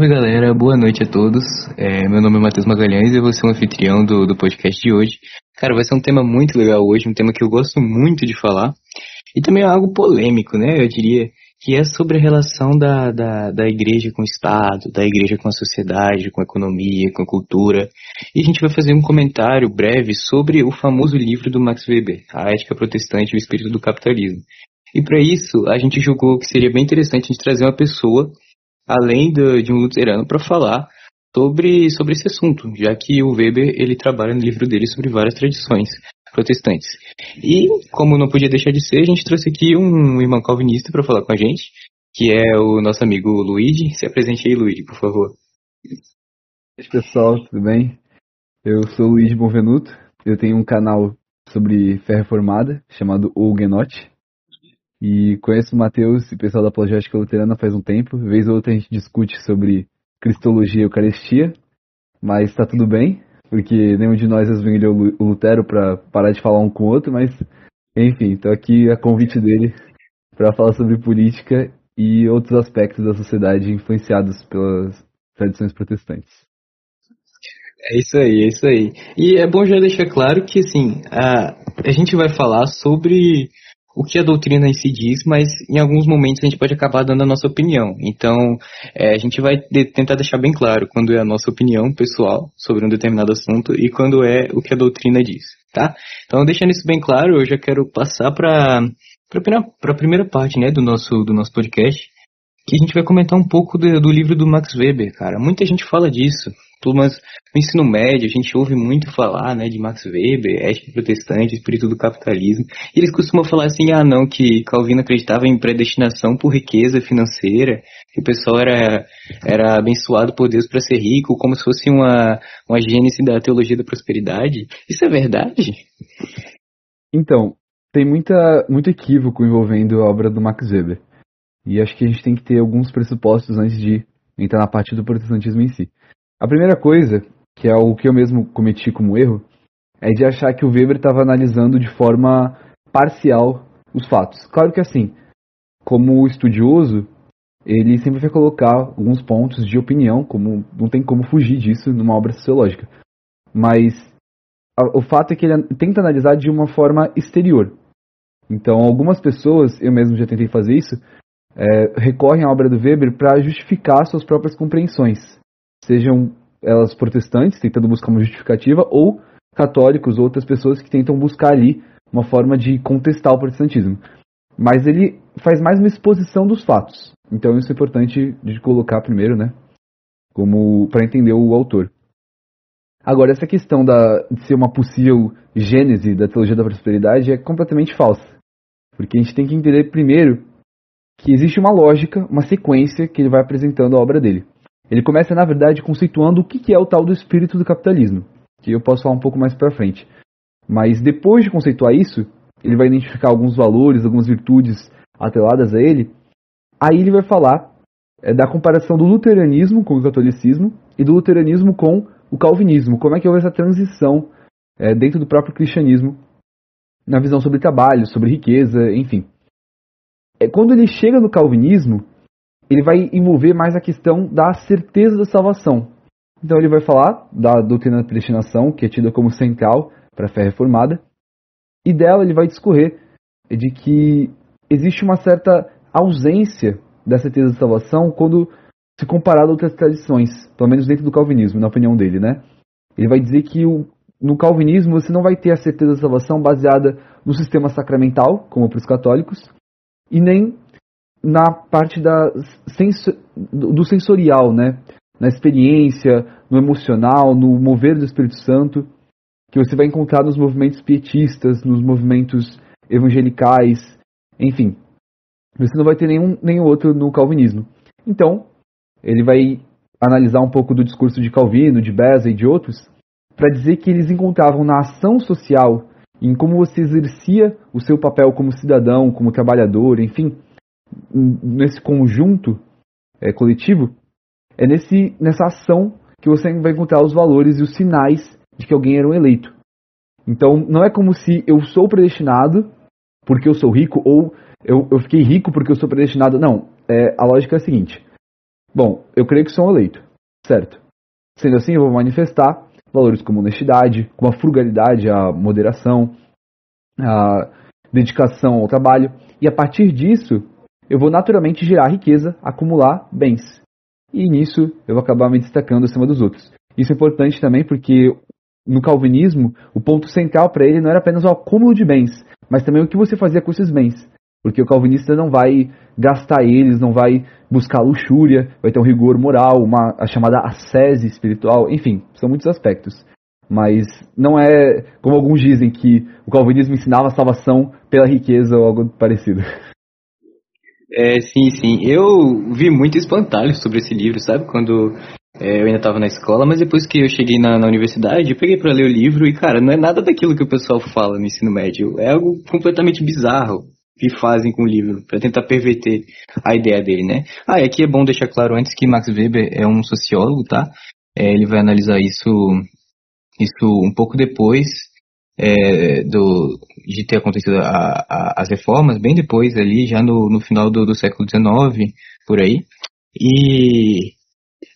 Salve galera, boa noite a todos. É, meu nome é Matheus Magalhães e eu vou ser o anfitrião do, do podcast de hoje. Cara, vai ser um tema muito legal hoje, um tema que eu gosto muito de falar. E também é algo polêmico, né? Eu diria que é sobre a relação da, da, da igreja com o Estado, da igreja com a sociedade, com a economia, com a cultura. E a gente vai fazer um comentário breve sobre o famoso livro do Max Weber, A Ética Protestante e o Espírito do Capitalismo. E para isso, a gente julgou que seria bem interessante a gente trazer uma pessoa além de, de um luterano, para falar sobre, sobre esse assunto, já que o Weber ele trabalha no livro dele sobre várias tradições protestantes. E, como não podia deixar de ser, a gente trouxe aqui um irmão calvinista para falar com a gente, que é o nosso amigo Luigi. Se apresente aí, Luigi, por favor. Oi, pessoal, tudo bem? Eu sou o Luigi Bonvenuto, eu tenho um canal sobre fé reformada, chamado O Huguenote. E conheço o Matheus e o pessoal da Apologética Luterana faz um tempo. Vez ou outra a gente discute sobre Cristologia e Eucaristia, mas tá tudo bem, porque nenhum de nós esvenhou o Lutero para parar de falar um com o outro, mas enfim, tô aqui a convite dele para falar sobre política e outros aspectos da sociedade influenciados pelas tradições protestantes. É isso aí, é isso aí. E é bom já deixar claro que assim, a, a gente vai falar sobre o que a doutrina em si diz, mas em alguns momentos a gente pode acabar dando a nossa opinião. Então, é, a gente vai de, tentar deixar bem claro quando é a nossa opinião pessoal sobre um determinado assunto e quando é o que a doutrina diz, tá? Então, deixando isso bem claro, eu já quero passar para para a primeira parte, né, do nosso do nosso podcast, que a gente vai comentar um pouco do, do livro do Max Weber, cara. Muita gente fala disso, mas no ensino médio a gente ouve muito falar, né, de Max Weber, ética protestante, espírito do capitalismo. E eles costumam falar assim, ah não, que Calvino acreditava em predestinação por riqueza financeira, que o pessoal era, era abençoado por Deus para ser rico, como se fosse uma, uma gênese da teologia da prosperidade. Isso é verdade? Então, tem muita, muito equívoco envolvendo a obra do Max Weber. E acho que a gente tem que ter alguns pressupostos antes de entrar na parte do protestantismo em si. A primeira coisa, que é o que eu mesmo cometi como erro, é de achar que o Weber estava analisando de forma parcial os fatos. Claro que assim, como estudioso, ele sempre vai colocar alguns pontos de opinião, como não tem como fugir disso numa obra sociológica. Mas a, o fato é que ele tenta analisar de uma forma exterior. Então, algumas pessoas, eu mesmo já tentei fazer isso, é, recorrem à obra do Weber para justificar suas próprias compreensões sejam elas protestantes, tentando buscar uma justificativa, ou católicos, ou outras pessoas que tentam buscar ali uma forma de contestar o protestantismo. Mas ele faz mais uma exposição dos fatos. Então isso é importante de colocar primeiro, né? Como para entender o autor. Agora, essa questão da, de ser uma possível gênese da teologia da prosperidade é completamente falsa. Porque a gente tem que entender primeiro que existe uma lógica, uma sequência que ele vai apresentando a obra dele. Ele começa, na verdade, conceituando o que é o tal do espírito do capitalismo, que eu posso falar um pouco mais para frente. Mas depois de conceituar isso, ele vai identificar alguns valores, algumas virtudes atreladas a ele. Aí ele vai falar é, da comparação do luteranismo com o catolicismo e do luteranismo com o calvinismo. Como é que houve essa transição é, dentro do próprio cristianismo na visão sobre trabalho, sobre riqueza, enfim. É, quando ele chega no calvinismo, ele vai envolver mais a questão da certeza da salvação. Então ele vai falar da doutrina da predestinação, que é tida como central para a fé reformada, e dela ele vai discorrer de que existe uma certa ausência da certeza da salvação quando se comparado a outras tradições, pelo menos dentro do calvinismo, na opinião dele, né? Ele vai dizer que o, no calvinismo você não vai ter a certeza da salvação baseada no sistema sacramental, como para os católicos, e nem na parte da senso, do sensorial, né? Na experiência, no emocional, no mover do Espírito Santo, que você vai encontrar nos movimentos pietistas, nos movimentos evangelicais, enfim. Você não vai ter nenhum, nenhum outro no calvinismo. Então, ele vai analisar um pouco do discurso de Calvino, de Beza e de outros, para dizer que eles encontravam na ação social, em como você exercia o seu papel como cidadão, como trabalhador, enfim, nesse conjunto é, coletivo, é nesse, nessa ação que você vai encontrar os valores e os sinais de que alguém era um eleito. Então, não é como se eu sou predestinado porque eu sou rico ou eu, eu fiquei rico porque eu sou predestinado. Não. É, a lógica é a seguinte: Bom, eu creio que sou um eleito, certo? Sendo assim, eu vou manifestar valores como honestidade, como a frugalidade, a moderação, a dedicação ao trabalho, e a partir disso, eu vou naturalmente gerar riqueza, acumular bens. E nisso eu vou acabar me destacando acima dos outros. Isso é importante também porque no calvinismo, o ponto central para ele não era apenas o acúmulo de bens, mas também o que você fazia com esses bens. Porque o calvinista não vai gastar eles, não vai buscar luxúria, vai ter um rigor moral, uma, a chamada ascese espiritual, enfim, são muitos aspectos. Mas não é como alguns dizem que o calvinismo ensinava a salvação pela riqueza ou algo parecido. É, sim, sim. Eu vi muito espantalho sobre esse livro, sabe? Quando é, eu ainda estava na escola, mas depois que eu cheguei na, na universidade, eu peguei para ler o livro e, cara, não é nada daquilo que o pessoal fala no ensino médio. É algo completamente bizarro que fazem com o livro, para tentar perverter a ideia dele, né? Ah, e aqui é bom deixar claro antes que Max Weber é um sociólogo, tá? É, ele vai analisar isso, isso um pouco depois é, do, de ter acontecido a, a, as reformas, bem depois ali, já no, no final do, do século XIX, por aí. E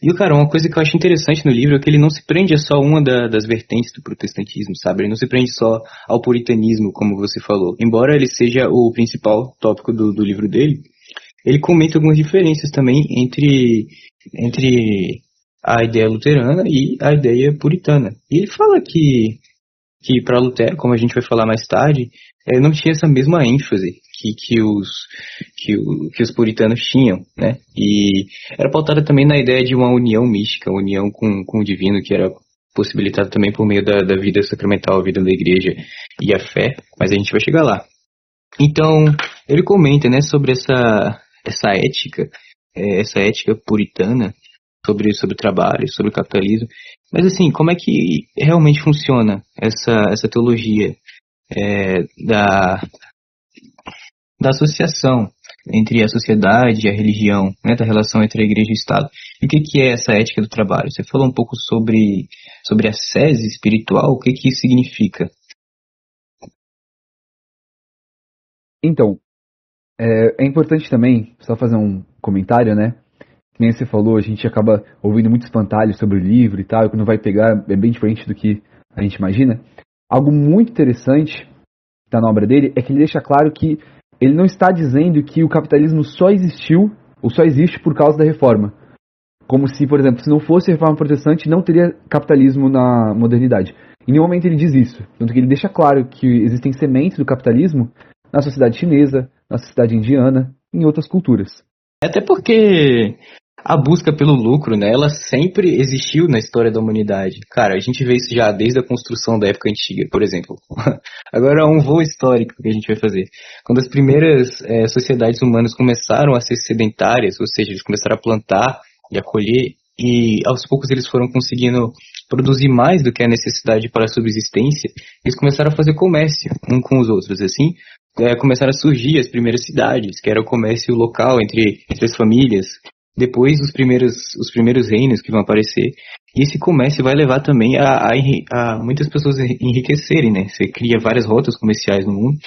e, cara, uma coisa que eu acho interessante no livro é que ele não se prende a só uma da, das vertentes do protestantismo, sabe? Ele não se prende só ao puritanismo, como você falou. Embora ele seja o principal tópico do, do livro dele, ele comenta algumas diferenças também entre, entre a ideia luterana e a ideia puritana. E ele fala que, que para Lutero, como a gente vai falar mais tarde, é, não tinha essa mesma ênfase que, que, os, que, o, que os puritanos tinham, né? E era pautada também na ideia de uma união mística, união com, com o divino, que era possibilitada também por meio da, da vida sacramental, a vida da igreja e a fé, mas a gente vai chegar lá. Então, ele comenta, né, sobre essa, essa ética, é, essa ética puritana, sobre, sobre o trabalho, sobre o capitalismo. Mas assim, como é que realmente funciona essa, essa teologia é, da, da associação entre a sociedade e a religião, né, da relação entre a igreja e o Estado. E o que, que é essa ética do trabalho? Você falou um pouco sobre, sobre a sese espiritual, o que, que isso significa? Então, é, é importante também, só fazer um comentário, né? Que nem você falou, a gente acaba ouvindo muito espantalho sobre o livro e tal, e quando vai pegar é bem diferente do que a gente imagina. Algo muito interessante que está na obra dele é que ele deixa claro que ele não está dizendo que o capitalismo só existiu ou só existe por causa da reforma. Como se, por exemplo, se não fosse a reforma protestante, não teria capitalismo na modernidade. Em nenhum momento ele diz isso. Tanto que ele deixa claro que existem sementes do capitalismo na sociedade chinesa, na sociedade indiana, em outras culturas. Até porque a busca pelo lucro, né, ela sempre existiu na história da humanidade. Cara, a gente vê isso já desde a construção da época antiga, por exemplo. Agora, um voo histórico que a gente vai fazer. Quando as primeiras é, sociedades humanas começaram a ser sedentárias, ou seja, eles começaram a plantar e a colher, e aos poucos eles foram conseguindo produzir mais do que a necessidade para a subsistência, eles começaram a fazer comércio um com os outros, assim, é, começaram a surgir as primeiras cidades, que era o comércio local entre, entre as famílias, depois os primeiros, os primeiros reinos que vão aparecer. E esse comércio vai levar também a, a, a, muitas pessoas enriquecerem, né? Você cria várias rotas comerciais no mundo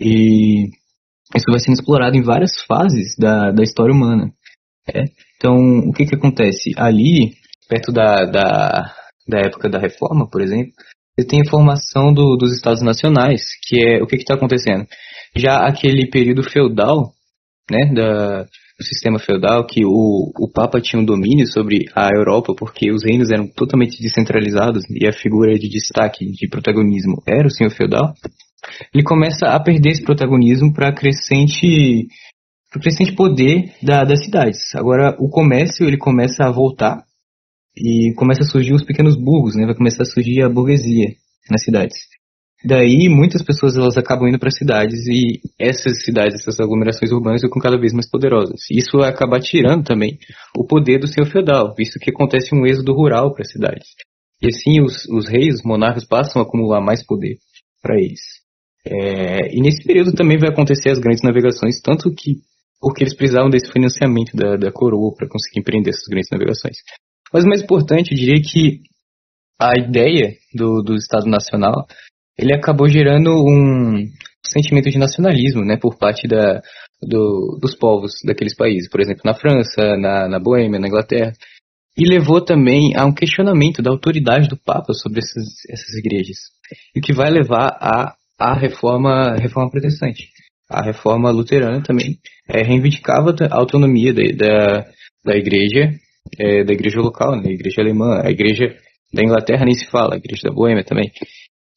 e isso vai sendo explorado em várias fases da, da história humana. É? Então, o que que acontece? Ali, perto da, da, da época da reforma, por exemplo, você tem a formação do, dos estados nacionais, que é o que está acontecendo? Já aquele período feudal, né, da, sistema feudal, que o, o Papa tinha um domínio sobre a Europa, porque os reinos eram totalmente descentralizados e a figura de destaque, de protagonismo, era o senhor feudal, ele começa a perder esse protagonismo para crescente o crescente poder da, das cidades. Agora, o comércio ele começa a voltar e começa a surgir os pequenos burgos, né? Vai começar a surgir a burguesia nas cidades. Daí muitas pessoas elas acabam indo para cidades e essas cidades, essas aglomerações urbanas ficam cada vez mais poderosas. Isso vai acabar tirando também o poder do senhor feudal, visto que acontece um êxodo rural para as cidades. E assim os, os reis, os monarcas passam a acumular mais poder para eles. É, e nesse período também vai acontecer as grandes navegações, tanto que porque eles precisavam desse financiamento da, da coroa para conseguir empreender essas grandes navegações. Mas o mais importante, eu diria que a ideia do, do Estado Nacional ele acabou gerando um sentimento de nacionalismo, né, por parte da, do, dos povos daqueles países, por exemplo, na França, na, na Boêmia, na Inglaterra, e levou também a um questionamento da autoridade do Papa sobre essas, essas igrejas, o que vai levar a, a reforma, reforma protestante. A reforma luterana também é, reivindicava a autonomia da, da, da igreja, é, da igreja local, né, a igreja alemã, a igreja da Inglaterra nem se fala, a igreja da Boêmia também.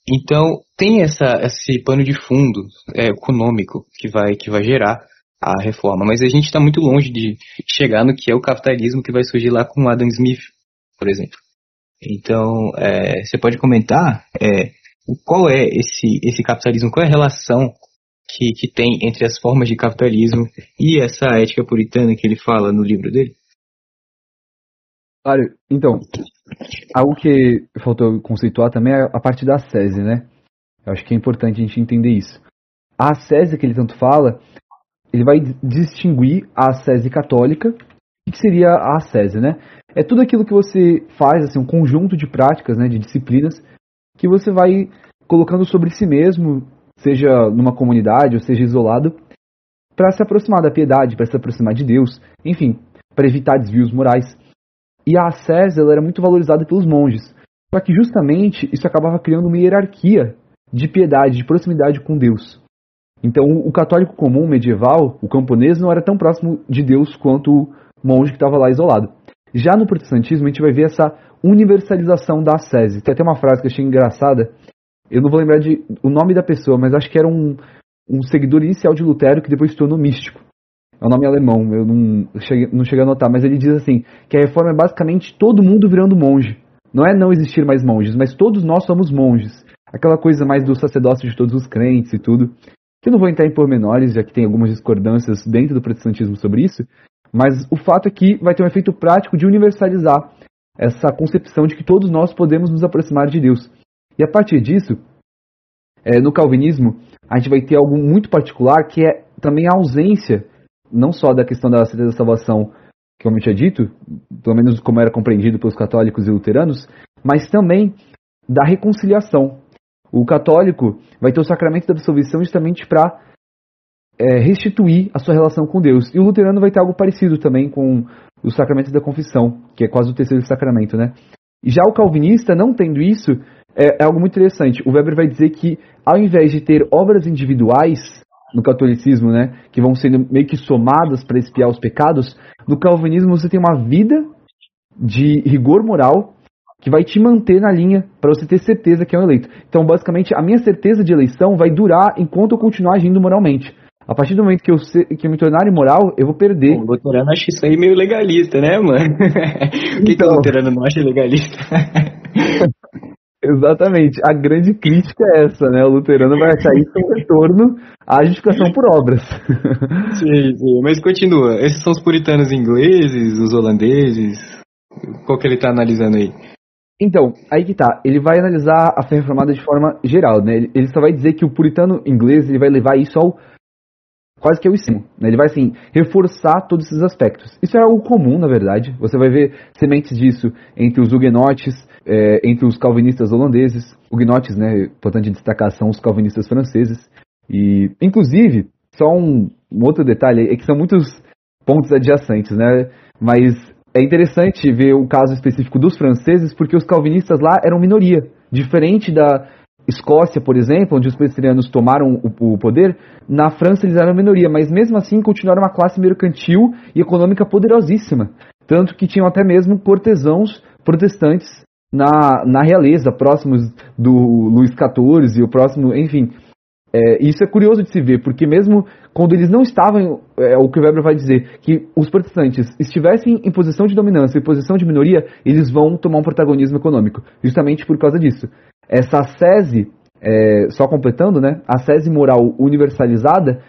Então tem essa, esse pano de fundo é, econômico que vai, que vai gerar a reforma, mas a gente está muito longe de chegar no que é o capitalismo que vai surgir lá com Adam Smith, por exemplo. Então é, você pode comentar é, qual é esse, esse capitalismo, qual é a relação que, que tem entre as formas de capitalismo e essa ética puritana que ele fala no livro dele? Claro, então, algo que faltou conceituar também é a parte da SESI, né? Eu acho que é importante a gente entender isso. A SESI que ele tanto fala, ele vai distinguir a SESI católica. O que seria a SESI, né? É tudo aquilo que você faz, assim, um conjunto de práticas, né, de disciplinas, que você vai colocando sobre si mesmo, seja numa comunidade ou seja isolado, para se aproximar da piedade, para se aproximar de Deus, enfim, para evitar desvios morais. E a ascese ela era muito valorizada pelos monges. Só que justamente isso acabava criando uma hierarquia de piedade, de proximidade com Deus. Então o católico comum medieval, o camponês, não era tão próximo de Deus quanto o monge que estava lá isolado. Já no protestantismo a gente vai ver essa universalização da ascese. Tem até uma frase que eu achei engraçada. Eu não vou lembrar de, o nome da pessoa, mas acho que era um, um seguidor inicial de Lutero que depois se tornou místico. É um nome alemão, eu não cheguei, não cheguei a notar, mas ele diz assim: que a reforma é basicamente todo mundo virando monge. Não é não existir mais monges, mas todos nós somos monges. Aquela coisa mais do sacerdócio de todos os crentes e tudo. Que eu não vou entrar em pormenores, já que tem algumas discordâncias dentro do protestantismo sobre isso, mas o fato é que vai ter um efeito prático de universalizar essa concepção de que todos nós podemos nos aproximar de Deus. E a partir disso, é, no calvinismo, a gente vai ter algo muito particular que é também a ausência não só da questão da certeza da salvação, que eu tinha dito, pelo menos como era compreendido pelos católicos e luteranos, mas também da reconciliação. O católico vai ter o sacramento da absolvição justamente para é, restituir a sua relação com Deus. E o luterano vai ter algo parecido também com o sacramento da confissão, que é quase o terceiro sacramento, né? Já o calvinista, não tendo isso, é, é algo muito interessante. O Weber vai dizer que, ao invés de ter obras individuais, no catolicismo, né, que vão sendo meio que somadas para espiar os pecados, no calvinismo você tem uma vida de rigor moral que vai te manter na linha para você ter certeza que é um eleito. Então, basicamente, a minha certeza de eleição vai durar enquanto eu continuar agindo moralmente. A partir do momento que eu, se, que eu me tornar imoral, eu vou perder. O luterano acha isso aí meio legalista, né, mano? o que, então... que o então. luterano não acha legalista? Exatamente. A grande crítica é essa, né? O luterano vai achar isso um retorno à justificação por obras. sim, sim. Mas continua. Esses são os puritanos ingleses, os holandeses? Qual que ele está analisando aí? Então, aí que tá. Ele vai analisar a fé reformada de forma geral, né? Ele só vai dizer que o puritano inglês ele vai levar isso ao quase que ao extremo. Né? Ele vai, assim, reforçar todos esses aspectos. Isso é algo comum, na verdade. Você vai ver sementes disso entre os huguenotes, é, entre os calvinistas holandeses, huguenotes, né, importante destacar, são os calvinistas franceses, e, inclusive, só um, um outro detalhe é que são muitos pontos adjacentes, né, mas é interessante ver o caso específico dos franceses, porque os calvinistas lá eram minoria, diferente da Escócia, por exemplo, onde os presbiterianos tomaram o, o, poder, na França eles eram minoria, mas mesmo assim continuaram uma classe mercantil e econômica poderosíssima. Tanto que tinham até mesmo cortesãos protestantes na, na realeza, próximos do Luís XIV, o próximo, enfim. É, isso é curioso de se ver, porque mesmo quando eles não estavam, é, o que o Weber vai dizer, que os protestantes estivessem em posição de dominância e posição de minoria, eles vão tomar um protagonismo econômico, justamente por causa disso. Essa sese, é, só completando, né, a sese moral universalizada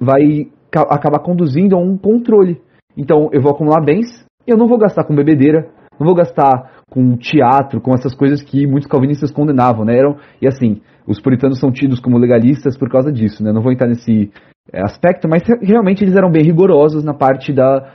vai acabar conduzindo a um controle. Então, eu vou acumular bens, eu não vou gastar com bebedeira, não vou gastar com teatro, com essas coisas que muitos calvinistas condenavam, né? Eram, e assim, os puritanos são tidos como legalistas por causa disso, né? Não vou entrar nesse é, aspecto, mas realmente eles eram bem rigorosos na parte da,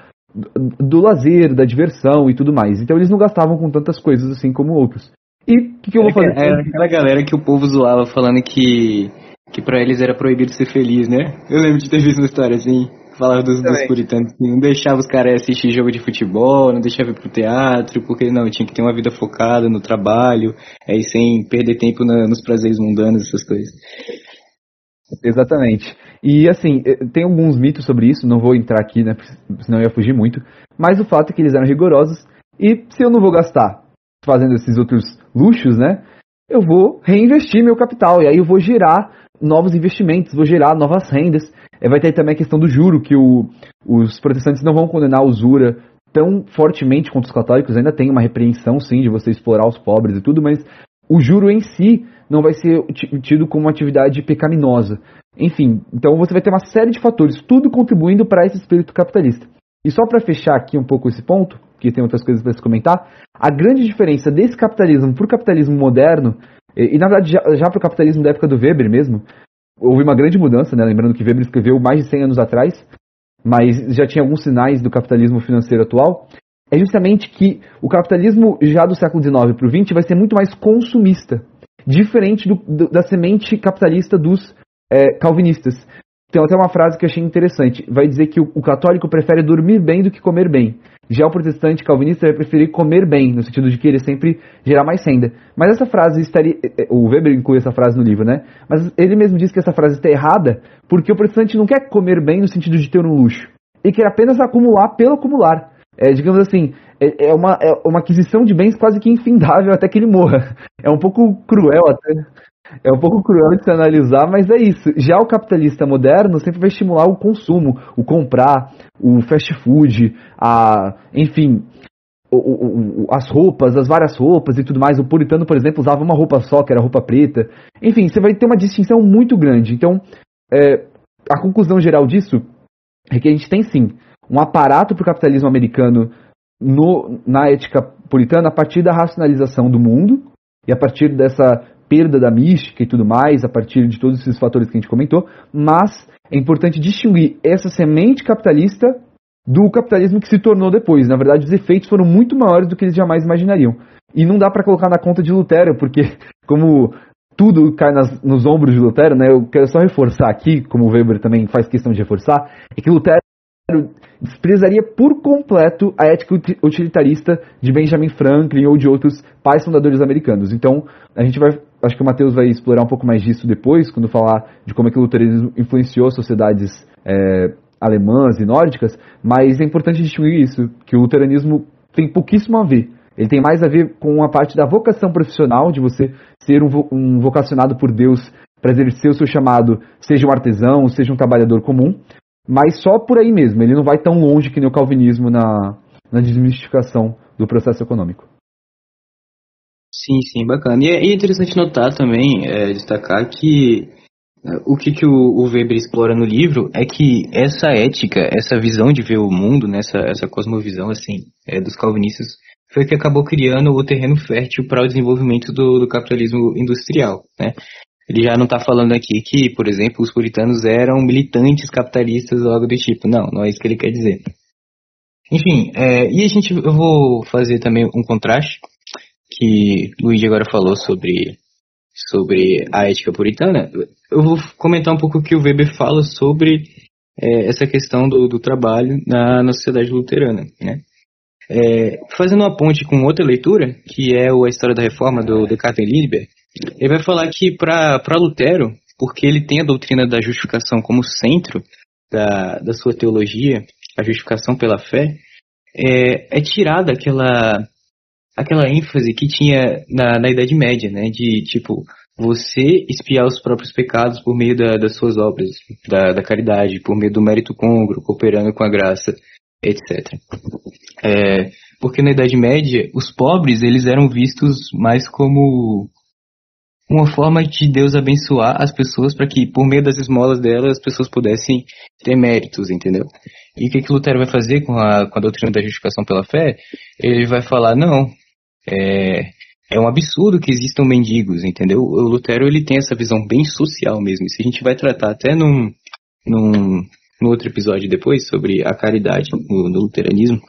do lazer, da diversão e tudo mais. Então eles não gastavam com tantas coisas assim como outros. E o que, que, eu vou fazer? É aquela galera que o povo zoava falando que, que pra eles era proibido ser feliz, né? Eu lembro de ter visto uma história assim, falava dos, dos puritanos que não deixava os caras assistir jogo de futebol, não deixava ir pro teatro, porque não, tinha que ter uma vida focada no trabalho, aí sem perder tempo na, nos prazeres mundanos, essas coisas. Exatamente. E assim, eh, tem alguns mitos sobre isso, não vou entrar aqui, né? Senão eu ia fugir muito. Mas o fato é que eles eram rigorosos. E se eu não vou gastar fazendo esses outros luxos, né? Eu vou reinvestir meu capital. E aí eu vou gerar novos investimentos, vou gerar novas rendas. E vai ter também a questão do juro, que o, os protestantes não vão condenar a usura tão fortemente quanto os católicos. Ainda tem uma repreensão, sim, de você explorar os pobres e tudo, mas o juro em si não vai ser tido como uma atividade pecaminosa. Enfim, então você vai ter uma série de fatores, tudo contribuindo para esse espírito capitalista. E só para fechar aqui um pouco esse ponto, que tem outras coisas para se comentar, a grande diferença desse capitalismo para o capitalismo moderno, e, e, na verdade já, já para o capitalismo da época do Weber mesmo, houve uma grande mudança, né? lembrando que Weber escreveu mais de 100 anos atrás, mas já tinha alguns sinais do capitalismo financeiro atual, é justamente que o capitalismo já do século XIX para o XX vai ser muito mais consumista, diferente do, do, da semente capitalista dos é, calvinistas. Tem até uma frase que eu achei interessante. Vai dizer que o, o, católico prefere dormir bem do que comer bem. Já o protestante calvinista vai preferir comer bem, no sentido de que ele sempre gerar mais renda. Mas essa frase estaria. É, é, o Weber inclui essa frase no livro, né? Mas ele mesmo diz que essa frase está errada porque o protestante não quer comer bem no sentido de ter um luxo. Ele quer apenas acumular pelo acumular. É, digamos assim, é, é, uma, é uma aquisição de bens quase que infindável até que ele morra. É um pouco cruel até. É um pouco cruel de se analisar, mas é isso. Já o capitalista moderno sempre vai estimular o consumo, o comprar, o fast food, a, enfim, o, o, as roupas, as várias roupas e tudo mais. O puritano, por exemplo, usava uma roupa só, que era roupa preta. Enfim, você vai ter uma distinção muito grande. Então, é, a conclusão geral disso é que a gente tem sim um aparato para o capitalismo americano no, na ética puritana a partir da racionalização do mundo e a partir dessa perda da mística e tudo mais, a partir de todos esses fatores que a gente comentou, mas é importante distinguir essa semente capitalista do capitalismo que se tornou depois. Na verdade, os efeitos foram muito maiores do que eles jamais imaginariam. E não dá para colocar na conta de Lutero, porque como tudo cai nas, nos ombros de Lutero, né? Eu quero só reforçar aqui, como o Weber também faz questão de reforçar, é que Lutero desprezaria por completo a ética utilitarista de Benjamin Franklin ou de outros pais fundadores americanos. Então, a gente vai, acho que o Matheus vai explorar um pouco mais disso depois, quando falar de como é que o luteranismo influenciou sociedades é, alemãs e nórdicas, mas é importante distinguir isso, que o luteranismo tem pouquíssimo a ver. Ele tem mais a ver com a parte da vocação profissional, de você ser um, um vocacionado por Deus para exercer o seu chamado, seja um artesão, seja um trabalhador comum, mas só por aí mesmo, ele não vai tão longe que nem o calvinismo na, na desmistificação do processo econômico. Sim, sim, bacana. E é, é interessante notar também, é, destacar que é, o que, que o, Weber explora no livro é que essa ética, essa visão de ver o mundo, né, essa, cosmovisão assim, é, dos calvinistas, foi que acabou criando o terreno fértil para o desenvolvimento do, do capitalismo industrial. Né? Ele já não está falando aqui que, por exemplo, os puritanos eram militantes capitalistas ou algo do tipo. Não, não é isso que ele quer dizer. Enfim, é, e a gente, eu vou fazer também um contraste que Luigi agora falou sobre, sobre a ética puritana. Eu vou comentar um pouco o que o Weber fala sobre é, essa questão do, do trabalho na, na sociedade luterana, né? É, fazendo uma ponte com outra leitura, que é a História da Reforma do Descartes e Lindbergh, ele vai falar que para Lutero, porque ele tem a doutrina da justificação como centro da, da sua teologia, a justificação pela fé, é, é tirada aquela, aquela ênfase que tinha na, na Idade Média, né? De tipo, você espiar os próprios pecados por meio da, das suas obras, da, da caridade, por meio do mérito congro, cooperando com a graça, etc. É, porque na Idade Média, os pobres eles eram vistos mais como uma forma de Deus abençoar as pessoas para que, por meio das esmolas delas, as pessoas pudessem ter méritos, entendeu? E o que, que Lutero vai fazer com a, com a doutrina da justificação pela fé? Ele vai falar, não, é, é um absurdo que existam mendigos, entendeu? O Lutero, ele tem essa visão bem social mesmo. Isso a gente vai tratar até num, num, num outro episódio depois, sobre a caridade no, no luteranismo.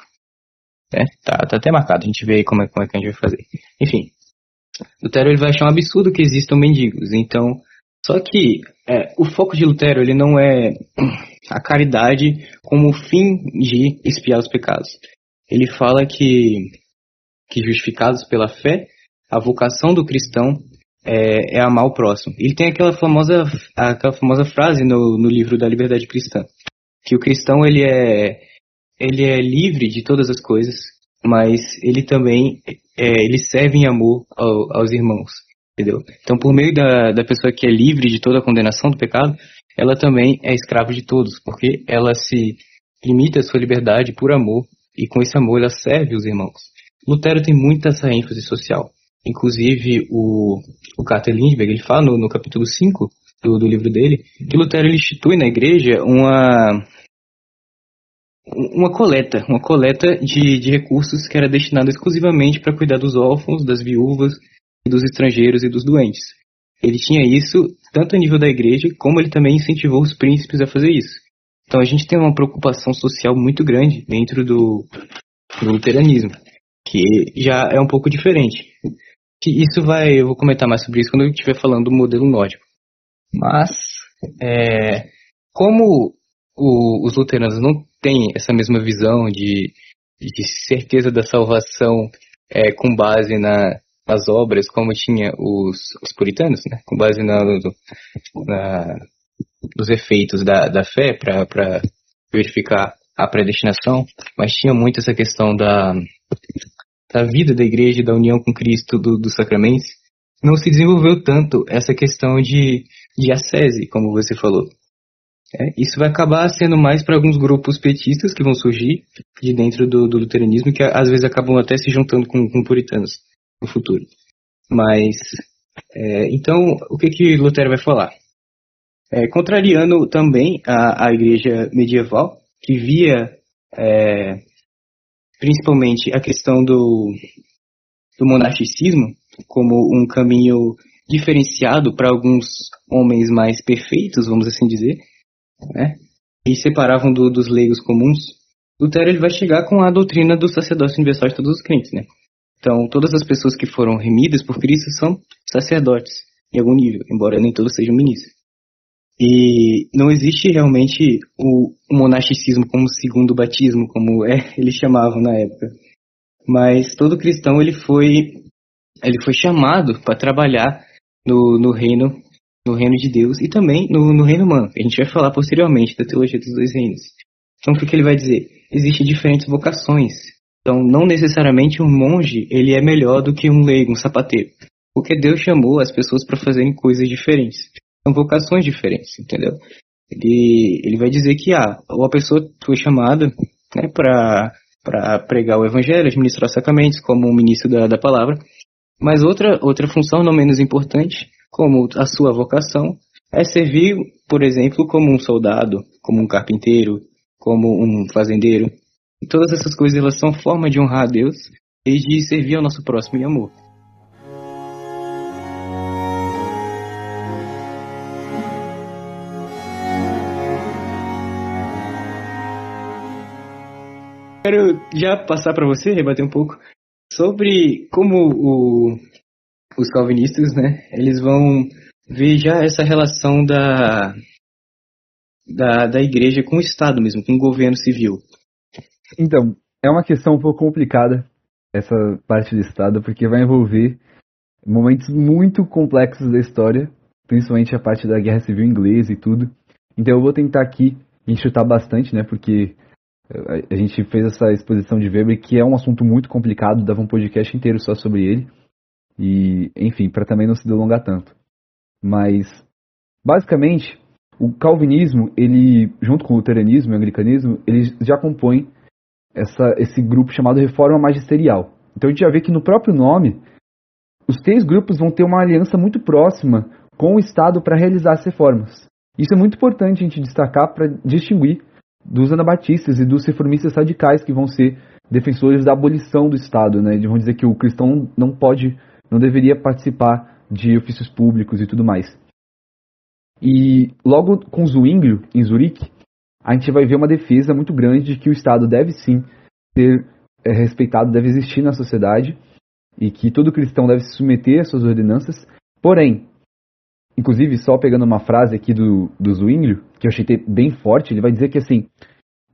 É, tá, tá até marcado, a gente vê aí como é, como é que a gente vai fazer. Enfim, Lutero ele vai achar um absurdo que existam mendigos. Então, só que é, o foco de Lutero ele não é a caridade como fim de expiar os pecados. Ele fala que, que justificados pela fé, a vocação do cristão é, é amar o próximo. Ele tem aquela famosa, aquela famosa frase no, no livro da Liberdade Cristã, que o cristão ele é, ele é livre de todas as coisas, mas ele também é, ele serve em amor ao, aos irmãos. Entendeu? Então, por meio da, da pessoa que é livre de toda a condenação do pecado, ela também é escrava de todos, porque ela se limita a sua liberdade por amor, e com esse amor ela serve os irmãos. Lutero tem muita essa ênfase social. Inclusive, o, o Carter Lindbergh, ele fala no, no capítulo 5 do, do livro dele, que Lutero ele institui na igreja uma, uma coleta, uma coleta de, de recursos que era destinada exclusivamente para cuidar dos órfãos, das viúvas dos estrangeiros e dos doentes. Ele tinha isso tanto a nível da igreja, como ele também incentivou os príncipes a fazer isso. Então a gente tem uma preocupação social muito grande dentro do, do luteranismo, que já é um pouco diferente. Isso vai, eu vou comentar mais sobre isso quando eu estiver falando do modelo nórdico. Mas, é, como o, os luteranos não têm essa mesma visão de, de certeza da salvação é, com base na, as obras como tinha os, os puritanos, né? com base na, na, nos efeitos da, da fé para verificar a predestinação, mas tinha muito essa questão da, da vida da igreja, da união com Cristo, do, dos sacramentos. Não se desenvolveu tanto essa questão de, de ascese, como você falou. É, isso vai acabar sendo mais para alguns grupos petistas que vão surgir de dentro do, do luteranismo, que às vezes acabam até se juntando com, com puritanos no futuro. Mas, é, então, o que que Lutero vai falar? É, contrariando também a, a igreja medieval, que via é, principalmente a questão do, do monasticismo como um caminho diferenciado para alguns homens mais perfeitos, vamos assim dizer, né? e separavam do, dos leigos comuns, Lutero ele vai chegar com a doutrina do sacerdócio universal de todos os crentes, né? Então, todas as pessoas que foram remidas por Cristo são sacerdotes, em algum nível, embora nem todos sejam ministros. E não existe realmente o, o monasticismo como segundo batismo, como é, eles chamavam na época. Mas todo cristão ele foi ele foi chamado para trabalhar no, no reino no reino de Deus e também no, no reino humano. A gente vai falar posteriormente da teologia dos dois reinos. Então o que, que ele vai dizer? Existem diferentes vocações então, não necessariamente um monge ele é melhor do que um leigo, um sapateiro. Porque Deus chamou as pessoas para fazerem coisas diferentes. São vocações diferentes, entendeu? Ele, ele vai dizer que ah, a pessoa foi chamada né, para pregar o evangelho, administrar sacramentos, como um ministro da, da palavra. Mas outra, outra função não menos importante, como a sua vocação, é servir, por exemplo, como um soldado, como um carpinteiro, como um fazendeiro, e todas essas coisas elas são forma de honrar a Deus e de servir ao nosso próximo em amor. Quero já passar para você, rebater um pouco sobre como o, os calvinistas, né, eles vão ver já essa relação da, da, da igreja com o Estado mesmo, com o governo civil. Então, é uma questão um pouco complicada essa parte do Estado, porque vai envolver momentos muito complexos da história, principalmente a parte da Guerra Civil Inglesa e tudo. Então eu vou tentar aqui enxutar bastante, né, porque a gente fez essa exposição de Weber, que é um assunto muito complicado, dava um podcast inteiro só sobre ele. E, enfim, para também não se delongar tanto. Mas, basicamente, o calvinismo, ele, junto com o luteranismo e o anglicanismo, ele já compõe essa, esse grupo chamado Reforma Magisterial. Então a gente já vê que no próprio nome, os três grupos vão ter uma aliança muito próxima com o Estado para realizar as reformas. Isso é muito importante a gente destacar para distinguir dos anabatistas e dos reformistas radicais que vão ser defensores da abolição do Estado, né? Eles vão dizer que o cristão não pode, não deveria participar de ofícios públicos e tudo mais. E logo com Zwinglio, em Zurique, a gente vai ver uma defesa muito grande de que o Estado deve sim ser é, respeitado, deve existir na sociedade. e que todo cristão deve se submeter às suas ordenanças. Porém, inclusive, só pegando uma frase aqui do, do Zwinglio, que eu achei bem forte, ele vai dizer que assim,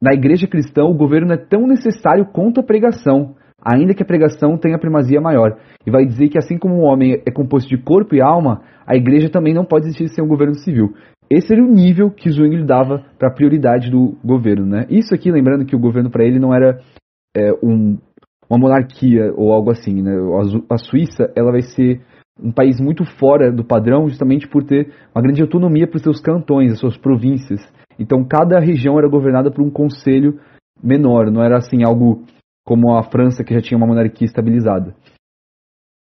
na igreja cristã o governo é tão necessário quanto a pregação, ainda que a pregação tenha primazia maior. E vai dizer que assim como o homem é composto de corpo e alma, a igreja também não pode existir sem um governo civil. Esse era o nível que Zwingli dava para a prioridade do governo, né? Isso aqui, lembrando que o governo para ele não era é, um, uma monarquia ou algo assim, né? A Suíça, ela vai ser um país muito fora do padrão, justamente por ter uma grande autonomia para os seus cantões, as suas províncias. Então, cada região era governada por um conselho menor, não era assim algo como a França, que já tinha uma monarquia estabilizada.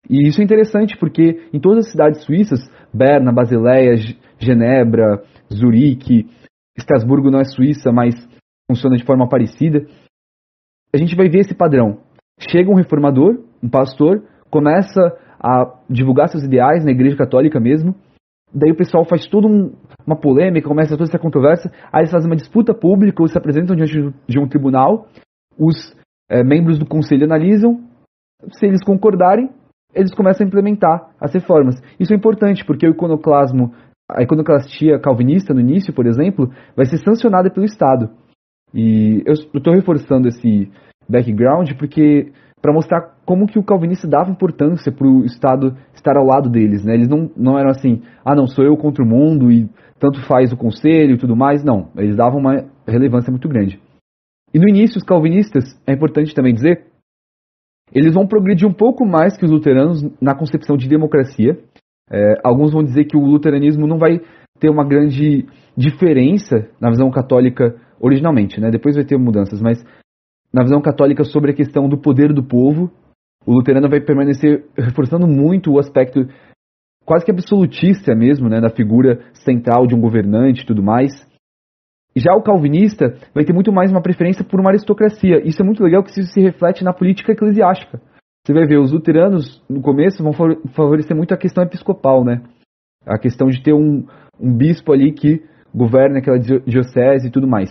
E isso é interessante porque em todas as cidades suíças, Berna, Basileia, Genebra, Zurique, Estrasburgo não é Suíça, mas funciona de forma parecida. A gente vai ver esse padrão. Chega um reformador, um pastor, começa a divulgar seus ideais na igreja católica mesmo. Daí o pessoal faz toda um, uma polêmica, começa toda essa controvérsia. Aí eles fazem uma disputa pública, ou se apresentam diante de um tribunal. Os é, membros do conselho analisam. Se eles concordarem, eles começam a implementar as reformas. Isso é importante porque o iconoclasmo a iconoclastia calvinista no início, por exemplo, vai ser sancionada pelo Estado. E eu estou reforçando esse background porque para mostrar como que o calvinista dava importância para o Estado estar ao lado deles, né? Eles não, não eram assim, ah não, sou eu contra o mundo e tanto faz o conselho e tudo mais, não. Eles davam uma relevância muito grande. E no início, os calvinistas, é importante também dizer, eles vão progredir um pouco mais que os luteranos na concepção de democracia, é, alguns vão dizer que o luteranismo não vai ter uma grande diferença na visão católica originalmente, né? Depois vai ter mudanças, mas na visão católica sobre a questão do poder do povo, o luterano vai permanecer reforçando muito o aspecto quase que absolutista mesmo, né, da figura central de um governante e tudo mais. Já o calvinista vai ter muito mais uma preferência por uma aristocracia. Isso é muito legal que isso se reflete na política eclesiástica. Você vai ver, os luteranos, no começo, vão favorecer muito a questão episcopal, né? A questão de ter um, um bispo ali que governa aquela diocese e tudo mais.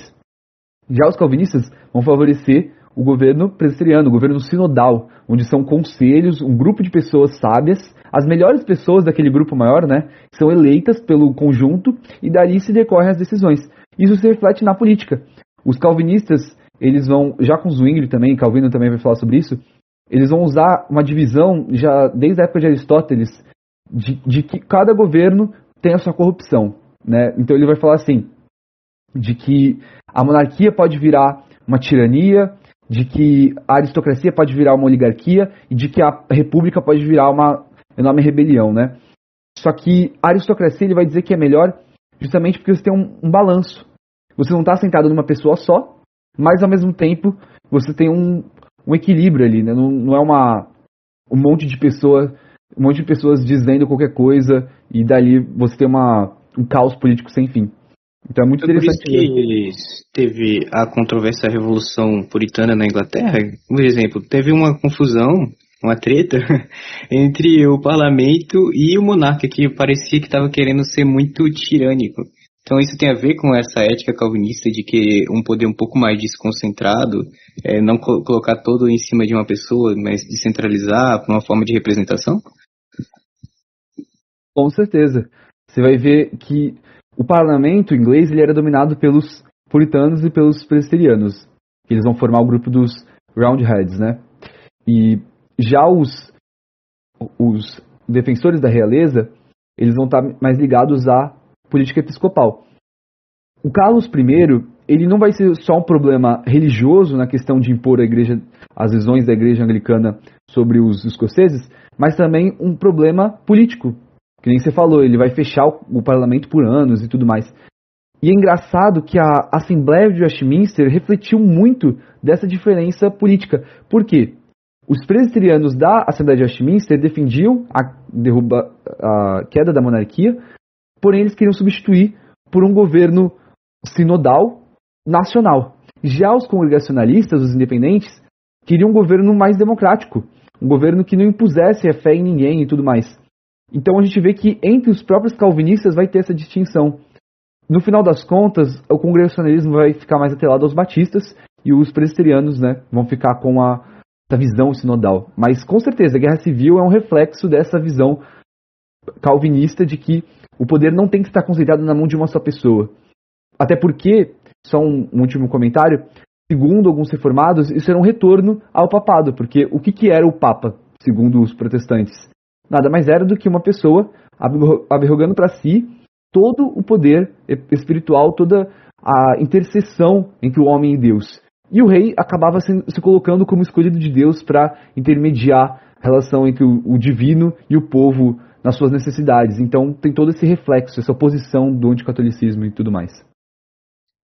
Já os calvinistas vão favorecer o governo presbiteriano, o governo sinodal, onde são conselhos, um grupo de pessoas sábias, as melhores pessoas daquele grupo maior, né, são eleitas pelo conjunto e dali se decorrem as decisões. Isso se reflete na política. Os calvinistas, eles vão, já com Zwingli também, Calvino também vai falar sobre isso, eles vão usar uma divisão, já desde a época de Aristóteles, de, de que cada governo tem a sua corrupção. Né? Então ele vai falar assim, de que a monarquia pode virar uma tirania, de que a aristocracia pode virar uma oligarquia e de que a república pode virar uma enorme rebelião, né? Só que a aristocracia ele vai dizer que é melhor justamente porque você tem um, um balanço. Você não está sentado numa pessoa só, mas ao mesmo tempo você tem um, um equilíbrio ali, né? Não, não é uma um monte de pessoa, um monte de pessoas dizendo qualquer coisa e dali você tem uma um caos político sem fim. Então é muito Foi interessante. Por isso que teve a controvérsia da Revolução Puritana na Inglaterra. Por exemplo, teve uma confusão, uma treta entre o parlamento e o monarca que parecia que estava querendo ser muito tirânico. Então isso tem a ver com essa ética calvinista de que um poder um pouco mais desconcentrado, é, não co colocar todo em cima de uma pessoa, mas descentralizar para uma forma de representação? Com certeza. Você vai ver que o parlamento inglês ele era dominado pelos puritanos e pelos presbiterianos. Eles vão formar o grupo dos Roundheads, né? E já os, os defensores da realeza, eles vão estar mais ligados à política episcopal. O Carlos I, ele não vai ser só um problema religioso na questão de impor a igreja, as visões da igreja anglicana sobre os escoceses, mas também um problema político. Que nem você falou, ele vai fechar o, o parlamento por anos e tudo mais. E é engraçado que a Assembleia de Westminster refletiu muito dessa diferença política. Por quê? Os presbiterianos da Assembleia de Westminster defendiam a, derruba, a queda da monarquia, porém eles queriam substituir por um governo sinodal nacional. Já os congregacionalistas, os independentes, queriam um governo mais democrático, um governo que não impusesse a fé em ninguém e tudo mais. Então a gente vê que entre os próprios calvinistas vai ter essa distinção. No final das contas, o congregacionalismo vai ficar mais atrelado aos batistas e os presbiterianos né, vão ficar com a, essa visão sinodal. Mas com certeza a guerra civil é um reflexo dessa visão calvinista de que o poder não tem que estar concentrado na mão de uma só pessoa. Até porque, só um, um último comentário, segundo alguns reformados, isso era um retorno ao papado, porque o que, que era o Papa, segundo os protestantes? Nada mais era do que uma pessoa abrogando para si todo o poder espiritual, toda a intercessão entre o homem e Deus. E o rei acabava se, se colocando como escolhido de Deus para intermediar a relação entre o, o, divino e o povo nas suas necessidades. Então tem todo esse reflexo, essa oposição do anticatolicismo e tudo mais.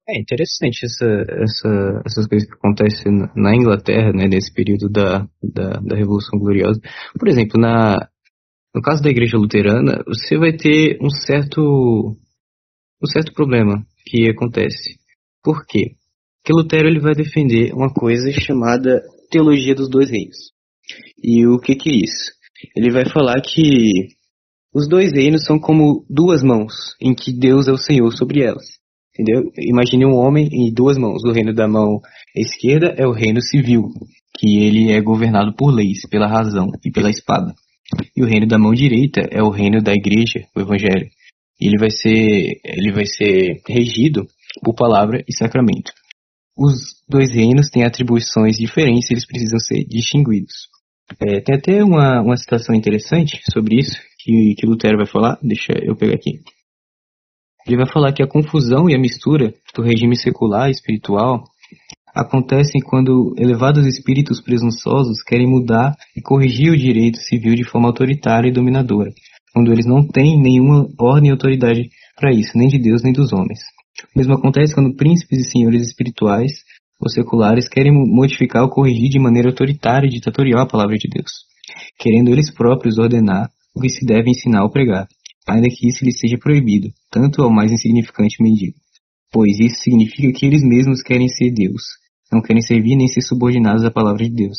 É interessante essa, essa, essas coisas que acontecem na Inglaterra, né, nesse período da, da, da Revolução Gloriosa. Por exemplo, na, no caso da Igreja Luterana, você vai ter um certo, um certo problema que acontece. Por quê? que Lutero ele vai defender uma coisa chamada teologia dos dois reinos. E o que, que é isso? Ele vai falar que os dois reinos são como duas mãos, em que Deus é o Senhor sobre elas. Entendeu? Imagine um homem em duas mãos. O reino da mão esquerda é o reino civil, que ele é governado por leis, pela razão e pela espada. E o reino da mão direita é o reino da igreja, o evangelho. E ele vai ser, ele vai ser regido por palavra e sacramento os dois reinos têm atribuições diferentes e eles precisam ser distinguidos. É, tem até uma, uma citação interessante sobre isso que, que Lutero vai falar. Deixa eu pegar aqui. Ele vai falar que a confusão e a mistura do regime secular e espiritual acontecem quando elevados espíritos presunçosos querem mudar e corrigir o direito civil de forma autoritária e dominadora, quando eles não têm nenhuma ordem e autoridade para isso, nem de Deus nem dos homens. O mesmo acontece quando príncipes e senhores espirituais ou seculares querem modificar ou corrigir de maneira autoritária e ditatorial a palavra de Deus, querendo eles próprios ordenar o que se deve ensinar ou pregar, ainda que isso lhes seja proibido, tanto ao mais insignificante mendigo, pois isso significa que eles mesmos querem ser Deus, não querem servir nem ser subordinados à palavra de Deus.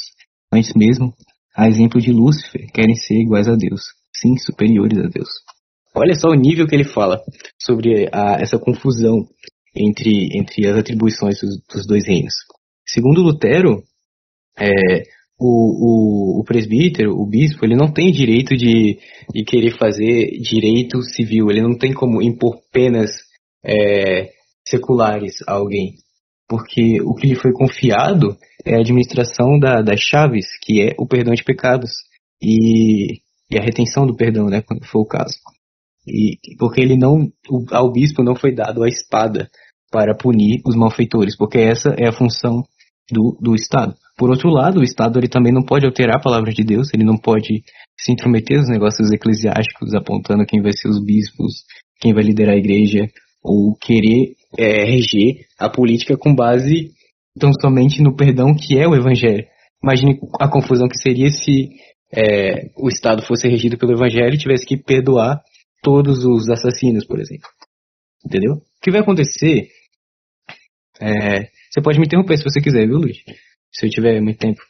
Antes mesmo, a exemplo de Lúcifer, querem ser iguais a Deus, sim, superiores a Deus. Olha só o nível que ele fala sobre a, essa confusão entre, entre as atribuições dos, dos dois reinos. Segundo Lutero, é, o, o, o, presbítero, o bispo, ele não tem direito de, de querer fazer direito civil, ele não tem como impor penas é, seculares a alguém. Porque o que lhe foi confiado é a administração da, das chaves, que é o perdão de pecados e, e a retenção do perdão, né, quando for o caso. E, porque ele não, ao bispo não foi dado a espada para punir os malfeitores, porque essa é a função do, do Estado. Por outro lado, o Estado ele também não pode alterar a palavra de Deus, ele não pode se intrometer nos negócios eclesiásticos, apontando quem vai ser os bispos, quem vai liderar a igreja, ou querer é, reger a política com base tão somente no perdão que é o Evangelho. Imagine a confusão que seria se é, o Estado fosse regido pelo Evangelho e tivesse que perdoar todos os assassinos, por exemplo. Entendeu? O que vai acontecer é, você pode me interromper se você quiser, viu, Luiz? Se eu tiver muito tempo.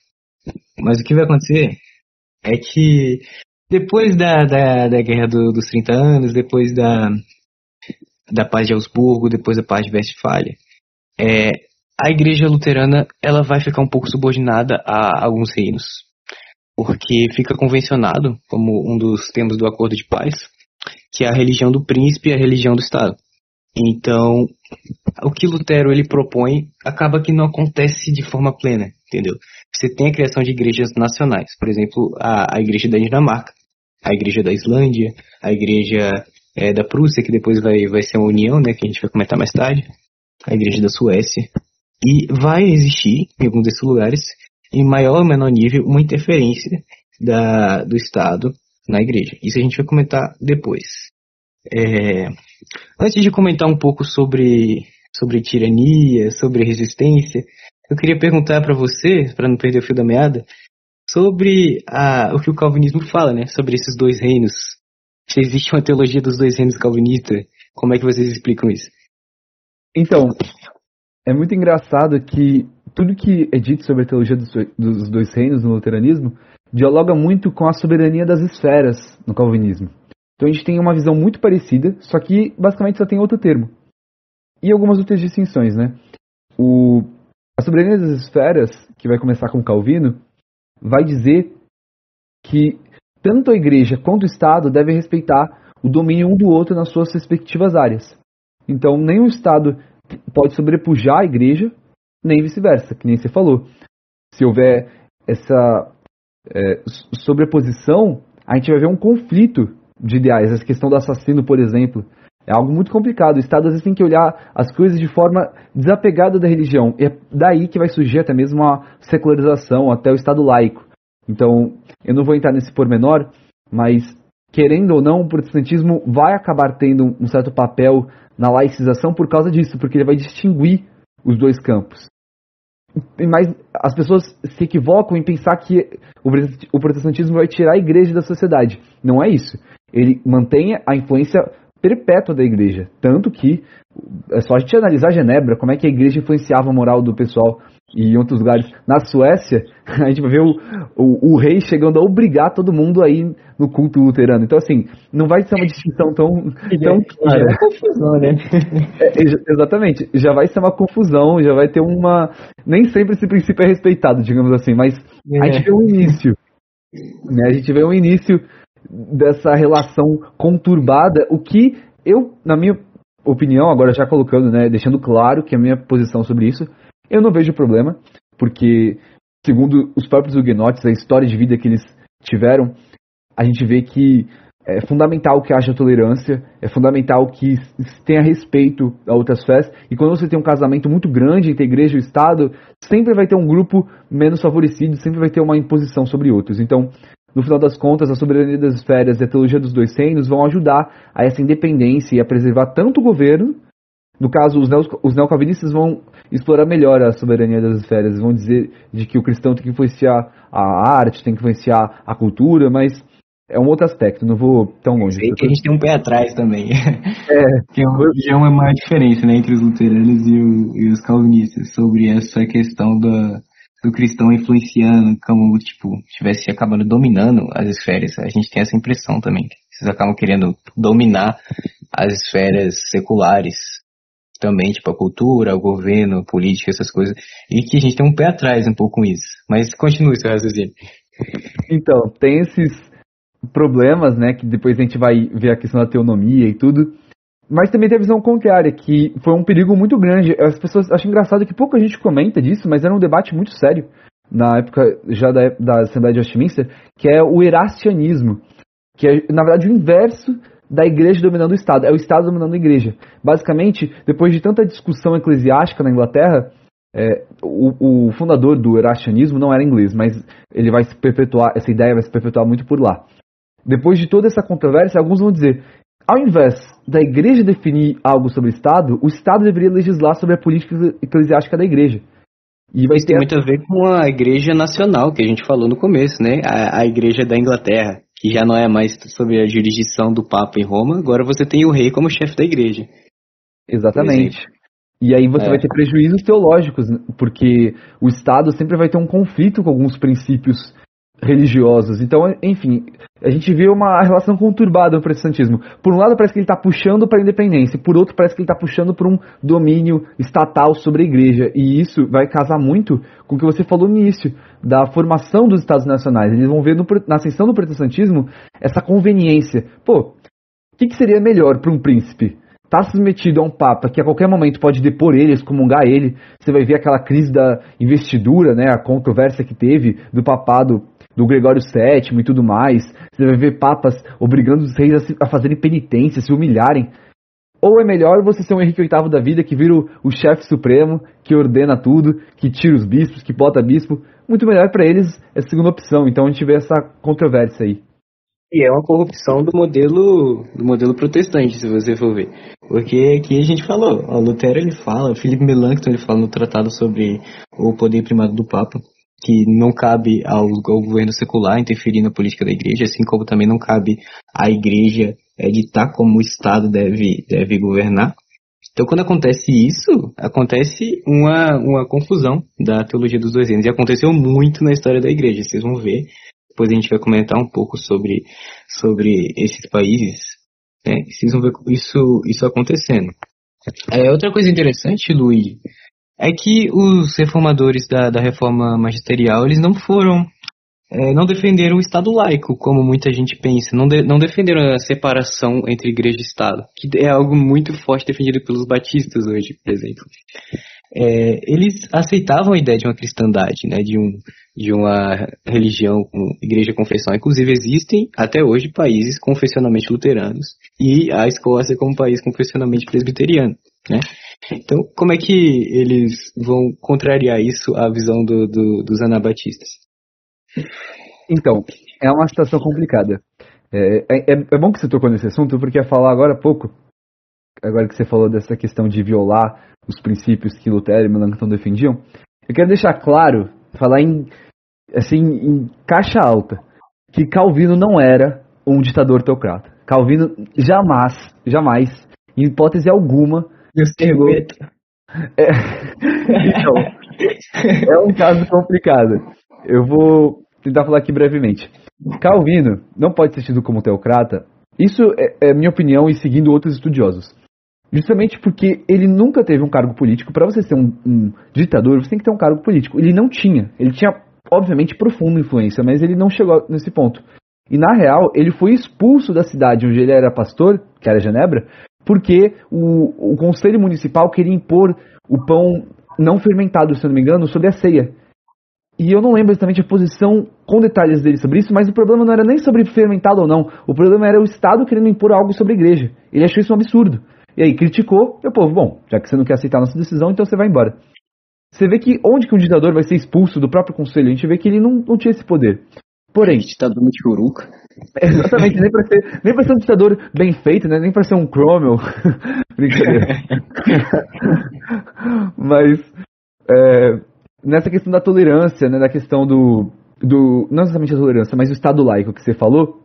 Mas o que vai acontecer é que depois da, da, da guerra do, dos 30 anos, depois da, da paz de Augsburgo, depois da paz de Westfália, é, a igreja luterana ela vai ficar um pouco subordinada a alguns reinos. Porque fica convencionado, como um dos temas do acordo de paz, que é a religião do príncipe e a religião do Estado. Então, o que Lutero ele propõe acaba que não acontece de forma plena, entendeu? Você tem a criação de igrejas nacionais, por exemplo, a, a igreja da Dinamarca, a igreja da Islândia, a igreja é, da Prússia, que depois vai, vai ser uma união, né, que a gente vai comentar mais tarde, a igreja da Suécia, e vai existir, em alguns desses lugares, em maior ou menor nível, uma interferência da, do Estado na igreja. Isso a gente vai comentar depois. É, antes de comentar um pouco sobre, sobre tirania, sobre resistência, eu queria perguntar para você, para não perder o fio da meada, sobre a, o que o calvinismo fala, né? Sobre esses dois reinos. Se existe uma teologia dos dois reinos calvinista, como é que vocês explicam isso? Então, é muito engraçado que tudo que é dito sobre a teologia dos, dois reinos no luteranismo dialoga muito com a soberania das esferas no calvinismo. Então a gente tem uma visão muito parecida, só que basicamente só tem outro termo. E algumas outras distinções, né? O, a soberania das esferas, que vai começar com Calvino, vai dizer que tanto a igreja quanto o Estado devem respeitar o domínio um do outro nas suas respectivas áreas. Então, nem o Estado pode sobrepujar a igreja, nem vice-versa, que nem você falou. Se houver essa é, sobreposição, a gente vai ver um conflito de ideais. Essa questão do assassino, por exemplo, é algo muito complicado. O Estado às vezes tem que olhar as coisas de forma desapegada da religião. E é daí que vai surgir até mesmo a secularização, até o Estado laico. Então, eu não vou entrar nesse pormenor, mas querendo ou não, o protestantismo vai acabar tendo um certo papel na laicização por causa disso, porque ele vai distinguir os dois campos. Mas as pessoas se equivocam em pensar que o protestantismo vai tirar a igreja da sociedade. Não é isso. Ele mantém a influência perpétua da igreja. Tanto que é só a gente analisar Genebra, como é que a igreja influenciava a moral do pessoal e em outros lugares. Na Suécia, a gente vai ver o, o, o, rei chegando a obrigar todo mundo aí no culto luterano. Então, assim, não vai ser uma distinção tão, tão clara. Já é confusão, né? É, exatamente. Já vai ser uma confusão, já vai ter uma. Nem sempre esse princípio é respeitado, digamos assim, mas é. a gente vê um início. Né? A gente vê um início dessa relação conturbada, o que eu, na minha opinião, agora já colocando, né, deixando claro que a minha posição sobre isso, eu não vejo problema, porque, segundo os próprios huguenotes, a história de vida que eles tiveram, a gente vê que é fundamental que haja tolerância, é fundamental que tenha respeito a outras fés, e quando você tem um casamento muito grande entre a igreja e o Estado, sempre vai ter um grupo menos favorecido, sempre vai ter uma imposição sobre outros. Então, no final das contas, a soberania das esferas e a teologia dos dois reinos vão ajudar a essa independência e a preservar tanto o governo, no caso, os, neo, os neocalvinistas vão explorar melhor a soberania das esferas, vão dizer de que o cristão tem que influenciar a arte, tem que influenciar a cultura, mas é um outro aspecto, não vou tão longe. Sei que a gente tem um pé atrás também. É. que é uma, maior diferença né, entre os luteranos e, o, e, os calvinistas sobre essa questão da, do cristão influenciando, como, tipo, estivesse acabando dominando as esferas. A gente tem essa impressão também. Vocês acabam querendo dominar as esferas seculares também, tipo a cultura, o governo, política, essas coisas. E que a gente tem um pé atrás um pouco com isso. Mas continue seu raciocínio. Então, tem esses problemas, né, que depois a gente vai ver a questão da teonomia e tudo. Mas também tem a visão contrária, que foi um perigo muito grande. As pessoas acham engraçado que pouca gente comenta disso, mas era um debate muito sério na época já da, da Assembleia de Westminster, que é o erastianismo, que é, na verdade, o inverso da igreja dominando o Estado, é o Estado dominando a igreja. Basicamente, depois de tanta discussão eclesiástica na Inglaterra, é, o, o, fundador do erastianismo não era inglês, mas ele vai se perpetuar, essa ideia vai se perpetuar muito por lá. Depois de toda essa controvérsia, alguns vão dizer ao invés da igreja definir algo sobre o Estado, o Estado deveria legislar sobre a política eclesiástica da igreja. E vai Isso ter tem muito a ver com a igreja nacional que a gente falou no começo, né? A, a igreja da Inglaterra, que já não é mais sobre a jurisdição do Papa em Roma, agora você tem o rei como chefe da igreja. Exatamente. E aí você é. vai ter prejuízos teológicos, porque o Estado sempre vai ter um conflito com alguns princípios religiosos. Então, enfim, a gente vê uma relação conturbada no protestantismo. Por um lado, parece que ele está puxando para a independência, por outro, parece que ele está puxando para um domínio estatal sobre a igreja. E isso vai casar muito com o que você falou no início, da formação dos Estados Nacionais. Eles vão ver no, na ascensão do protestantismo essa conveniência. Pô, o que, que seria melhor para um príncipe? Estar tá submetido a um papa que a qualquer momento pode depor ele, excomungar ele. Você vai ver aquela crise da investidura, né, a controvérsia que teve do papado do Gregório VII e tudo mais. Você vai ver papas obrigando os reis a, a fazerem penitência, se humilharem. Ou é melhor você ser um Henrique VIII da vida que vira o, o chefe supremo, que ordena tudo, que tira os bispos, que bota bispo. Muito melhor para eles é a segunda opção. Então a gente vê essa controvérsia aí. E é uma corrupção do modelo do modelo protestante, se você for ver. Porque aqui a gente falou, o Lutero ele fala, o Philip Melanchthon ele fala no tratado sobre o poder primado do Papa, que não cabe ao, ao, governo secular interferir na política da igreja, assim como também não cabe à igreja é, ditar como o Estado deve, deve governar. Então, quando acontece isso, acontece uma, uma confusão da teologia dos dois reinos. E aconteceu muito na história da igreja, vocês vão ver. Depois a gente vai comentar um pouco sobre, sobre esses países. Né? Vocês vão ver isso, isso acontecendo. É, outra coisa interessante, Luiz, é que os reformadores da, da reforma magisterial, eles não foram é, não defenderam o Estado laico, como muita gente pensa. Não, de, não defenderam a separação entre igreja e Estado, que é algo muito forte defendido pelos batistas hoje, por exemplo. É, eles aceitavam a ideia de uma cristandade, né, de, um, de uma religião com igreja confessão. Inclusive existem até hoje países confessionalmente luteranos e a Escócia como país confessionalmente presbiteriano, né? Então, como é que eles vão contrariar isso à visão do, do, dos anabatistas? Então, é uma situação complicada. É, é, é, bom que você tocou nesse assunto, porque ia falar agora há pouco, agora que você falou dessa questão de violar os princípios que Lutero e Melanchthon defendiam, eu quero deixar claro, falar em, assim, em caixa alta, que Calvino não era um ditador teocrata. Calvino jamais, jamais, em hipótese alguma, chegou... É, então, é um caso complicado. Eu vou tentar falar aqui brevemente. Calvino não pode ser tido como teocrata. Isso é, é minha opinião e seguindo outros estudiosos. Justamente porque ele nunca teve um cargo político. Para você ser um, um, ditador, você tem que ter um cargo político. Ele não tinha. Ele tinha, obviamente, profunda influência, mas ele não chegou nesse ponto. E na real, ele foi expulso da cidade onde ele era pastor, que era Genebra, porque o, o conselho municipal queria impor o pão não fermentado, se não me engano, sobre a ceia. E eu não lembro exatamente a posição com detalhes dele sobre isso, mas o problema não era nem sobre fermentado ou não. O problema era o Estado querendo impor algo sobre a igreja. Ele achou isso um absurdo. E aí criticou, e o povo, bom, já que você não quer aceitar a nossa decisão, então você vai embora. Você vê que onde que um ditador vai ser expulso do próprio conselho? A gente vê que ele não, não tinha esse poder. Porém. Ditador de churuca. Exatamente, nem pra, ser, nem pra ser um ditador bem feito, né? Nem pra ser um Cromwell. Brincadeira. Mas. É, nessa questão da tolerância, né? Da questão do. do não exatamente a tolerância, mas o Estado laico que você falou.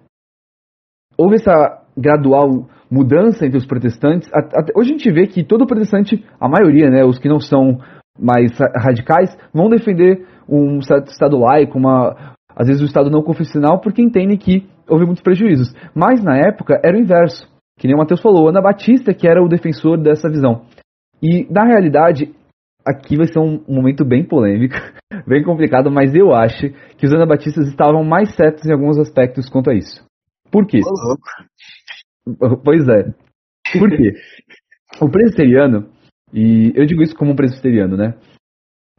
Houve essa gradual mudança entre os protestantes. Hoje a gente vê que todo protestante, a maioria, né, os que não são mais radicais, vão defender um certo Estado laico, uma, às vezes o Estado não confessional, porque entendem que houve muitos prejuízos. Mas na época era o inverso, que nem o Matheus falou, Ana Batista que era o defensor dessa visão. E na realidade, aqui vai ser um momento bem polêmico, bem complicado, mas eu acho que os anabatistas estavam mais certos em alguns aspectos quanto a isso. Por quê? Pois é. Por quê? o presbiteriano, e eu digo isso como um presbiteriano, né?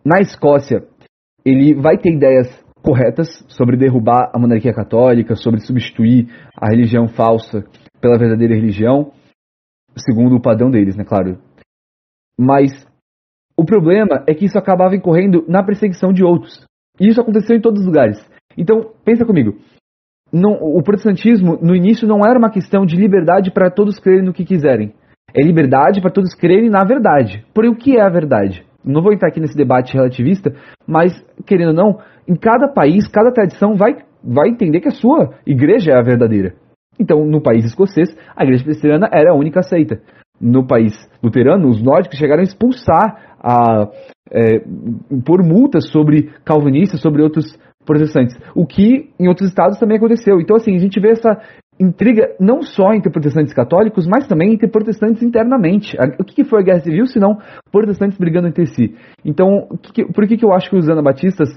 Na Escócia, ele vai ter ideias corretas sobre derrubar a monarquia católica, sobre substituir a religião falsa pela verdadeira religião, segundo o padrão deles, né, claro. Mas o problema é que isso acabava incorrendo na perseguição de outros. E isso aconteceu em todos os lugares. Então, pensa comigo. Não, o protestantismo, no início, não era uma questão de liberdade para todos crerem no que quiserem. É liberdade para todos crerem na verdade. Porém, o que é a verdade? Não vou entrar aqui nesse debate relativista, mas, querendo ou não, em cada país, cada tradição vai, vai entender que a sua igreja é a verdadeira. Então, no país escocês, a igreja presbiteriana era a única aceita. No país luterano, os nórdicos chegaram a expulsar, a é, impor multas sobre calvinistas, sobre outros protestantes. O que em outros estados também aconteceu. Então, assim, a gente vê essa intriga não só entre protestantes católicos, mas também entre protestantes internamente. O que foi a Guerra Civil, se não protestantes brigando entre si? Então, por que, que eu acho que os anabatistas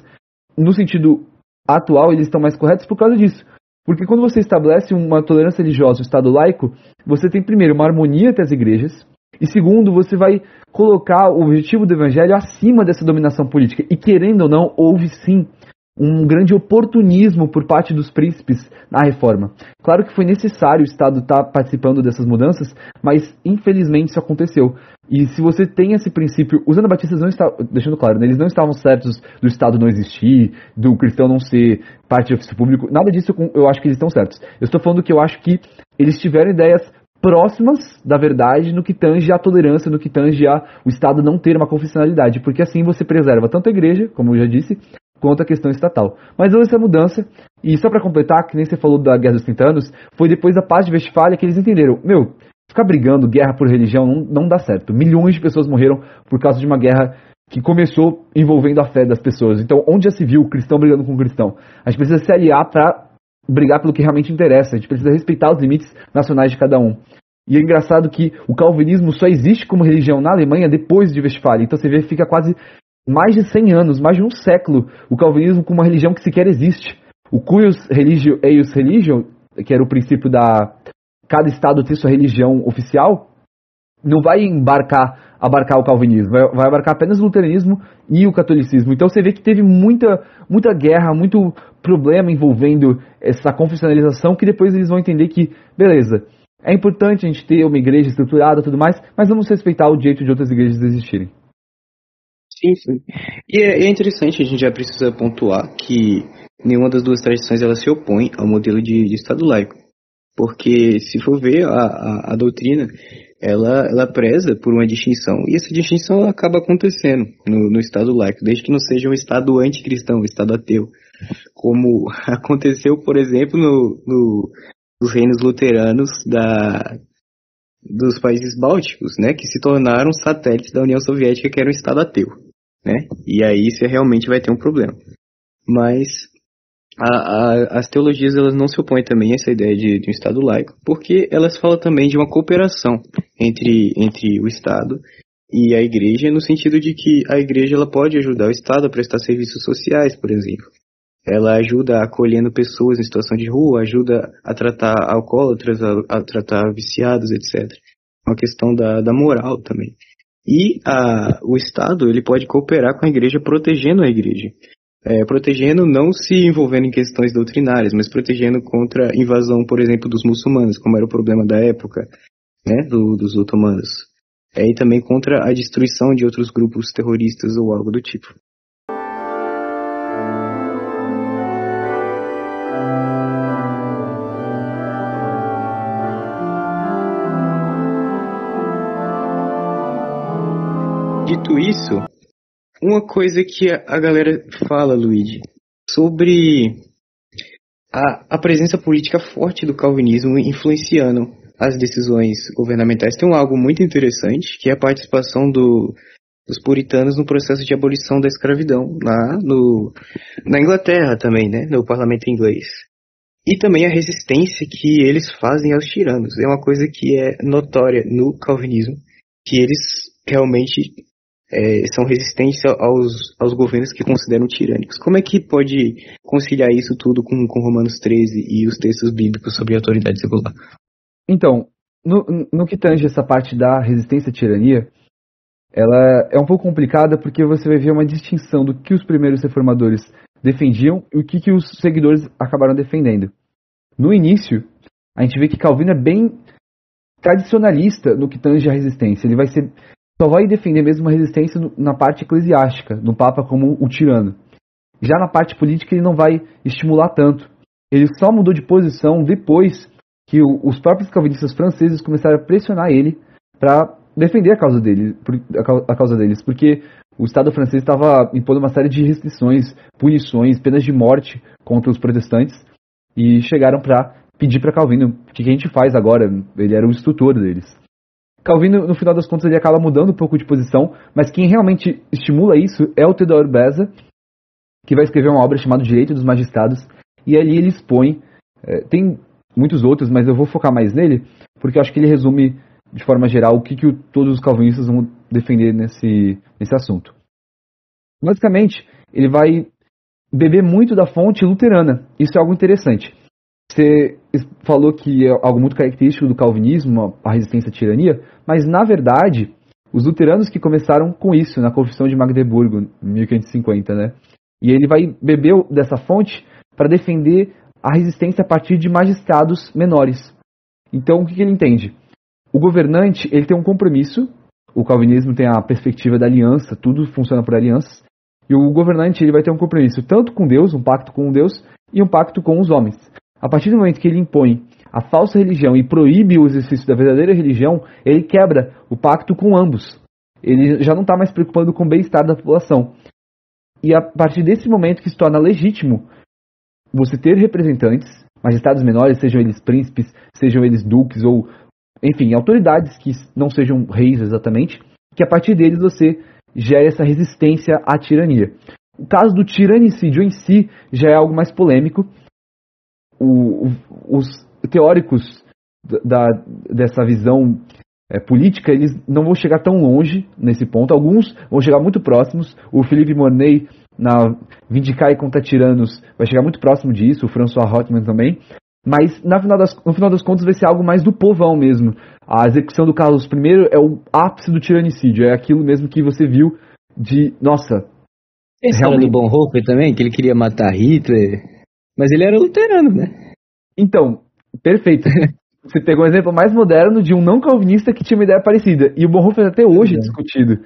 no sentido atual, eles estão mais corretos por causa disso. Porque quando você estabelece uma tolerância religiosa, um Estado laico, você tem primeiro uma harmonia entre as igrejas, e segundo, você vai colocar o objetivo do evangelho acima dessa dominação política. E querendo ou não, houve sim um grande oportunismo por parte dos príncipes na reforma. Claro que foi necessário o Estado estar tá participando dessas mudanças, mas infelizmente isso aconteceu. E se você tem esse princípio, os anabatistas não estavam, deixando claro, né, eles não estavam certos do Estado não existir, do cristão não ser parte do ofício público, nada disso eu acho que eles estão certos. Eu estou falando que eu acho que eles tiveram ideias próximas da verdade no que tange à tolerância, no que tange a o Estado não ter uma confessionalidade, porque assim você preserva tanto a igreja, como eu já disse, quanto a questão estatal. Mas houve essa mudança, e só para completar, que nem você falou da Guerra dos 30 anos, foi depois da paz de Westfália que eles entenderam, meu, ficar brigando guerra por religião não, não dá certo. Milhões de pessoas morreram por causa de uma guerra que começou envolvendo a fé das pessoas. Então, onde já se viu cristão brigando com cristão? A gente precisa se aliar para brigar pelo que realmente interessa. A gente precisa respeitar os limites nacionais de cada um. E é engraçado que o calvinismo só existe como religião na Alemanha depois de Westfália. Então você vê que fica quase mais de 100 anos, mais de um século, o calvinismo como uma religião que sequer existe. o cuius religio eius religion, que era o princípio da cada estado ter sua religião oficial, não vai embarcar abarcar o calvinismo, vai, vai, abarcar apenas o luteranismo e o catolicismo. Então você vê que teve muita, muita guerra, muito problema envolvendo essa confessionalização, que depois eles vão entender que, beleza, é importante a gente ter uma igreja estruturada tudo mais, mas vamos respeitar o direito de outras igrejas existirem. Sim, sim. E é, é interessante, a gente já precisa pontuar que nenhuma das duas tradições ela se opõe ao modelo de, de Estado laico. Porque se for ver a, a, a doutrina, ela, ela preza por uma distinção. E essa distinção acaba acontecendo no, no Estado laico, desde que não seja um Estado anticristão, um Estado ateu. Como aconteceu, por exemplo, no, no, nos reinos luteranos da, dos países bálticos, né, que se tornaram satélites da União Soviética, que era um Estado ateu. Né? E aí você realmente vai ter um problema. Mas a, a, as teologias elas não se opõem também a essa ideia de, de, um Estado laico, porque elas falam também de uma cooperação entre, entre o Estado e a Igreja, no sentido de que a Igreja ela pode ajudar o Estado a prestar serviços sociais, por exemplo. Ela ajuda acolhendo pessoas em situação de rua, ajuda a tratar alcoólatras, a, a tratar viciados, etc. Uma questão da, da moral também. E a, o Estado ele pode cooperar com a Igreja protegendo a Igreja é, protegendo não se envolvendo em questões doutrinárias, mas protegendo contra a invasão, por exemplo, dos muçulmanos, como era o problema da época, né, do, dos otomanos. É, e também contra a destruição de outros grupos terroristas ou algo do tipo. Dito isso, uma coisa que a galera fala, Luigi, sobre a, a presença política forte do calvinismo influenciando as decisões governamentais. Tem algo muito interessante, que é a participação do, dos puritanos no processo de abolição da escravidão, lá no, na Inglaterra também, né, no parlamento inglês. E também a resistência que eles fazem aos tiranos. É uma coisa que é notória no calvinismo, que eles realmente é, são resistentes aos, aos governos que consideram tirânicos. Como é que pode conciliar isso tudo com, com Romanos 13 e os textos bíblicos sobre autoridade secular? Então, no, no que tange essa parte da resistência à tirania, ela é um pouco complicada porque você vai ver uma distinção do que os primeiros reformadores defendiam e o que, que os seguidores acabaram defendendo. No início, a gente vê que Calvino é bem tradicionalista no que tange à resistência. Ele vai ser só vai defender mesmo uma resistência na parte eclesiástica, no Papa como o tirano. Já na parte política ele não vai estimular tanto. Ele só mudou de posição depois que os próprios calvinistas franceses começaram a pressionar ele para defender a causa, dele, a causa deles, porque o Estado francês estava impondo uma série de restrições, punições, penas de morte contra os protestantes e chegaram para pedir para Calvino o que a gente faz agora. Ele era o instrutor deles. Calvino, no final das contas, ele acaba mudando um pouco de posição, mas quem realmente estimula isso é o Theodore Beza, que vai escrever uma obra chamada Direito dos Magistrados, e ali ele expõe, é, tem muitos outros, mas eu vou focar mais nele, porque eu acho que ele resume, de forma geral, o que, que todos os calvinistas vão defender nesse, nesse assunto. Basicamente, ele vai beber muito da fonte luterana, isso é algo interessante. Você falou que é algo muito característico do calvinismo, a resistência à tirania, mas na verdade, os luteranos que começaram com isso na Confissão de Magdeburgo, em 1550, né? E ele vai beber dessa fonte para defender a resistência a partir de magistrados menores. Então, o que, ele entende? O governante ele tem um compromisso, o calvinismo tem a perspectiva da aliança, tudo funciona por alianças, e o governante ele vai ter um compromisso tanto com Deus, um pacto com Deus, e um pacto com os homens. A partir do momento que ele impõe a falsa religião e proíbe o exercício da verdadeira religião, ele quebra o pacto com ambos. Ele já não está mais preocupando com o bem-estar da população. E a partir desse momento que se torna legítimo você ter representantes, magistrados menores, sejam eles príncipes, sejam eles duques ou, enfim, autoridades que não sejam reis exatamente, que a partir deles você gera essa resistência à tirania. O caso do tiranicídio em si já é algo mais polêmico, o, os teóricos da, dessa visão é, política, eles não vão chegar tão longe nesse ponto. Alguns vão chegar muito próximos. O Philippe Mornay, na Vindicai contra Tiranos vai chegar muito próximo disso, o François Rothman também. Mas na final das, no final das contas vai ser algo mais do povão mesmo. A execução do Carlos I é o ápice do tiranicídio, é aquilo mesmo que você viu de, nossa... Esse realmente... do Bonhoeffer também, que ele queria matar Hitler, mas ele era luterano, né? Então, perfeito. você pegou um exemplo mais moderno de um não calvinista que tinha uma ideia parecida. E o Bonhoeffer até hoje é discutido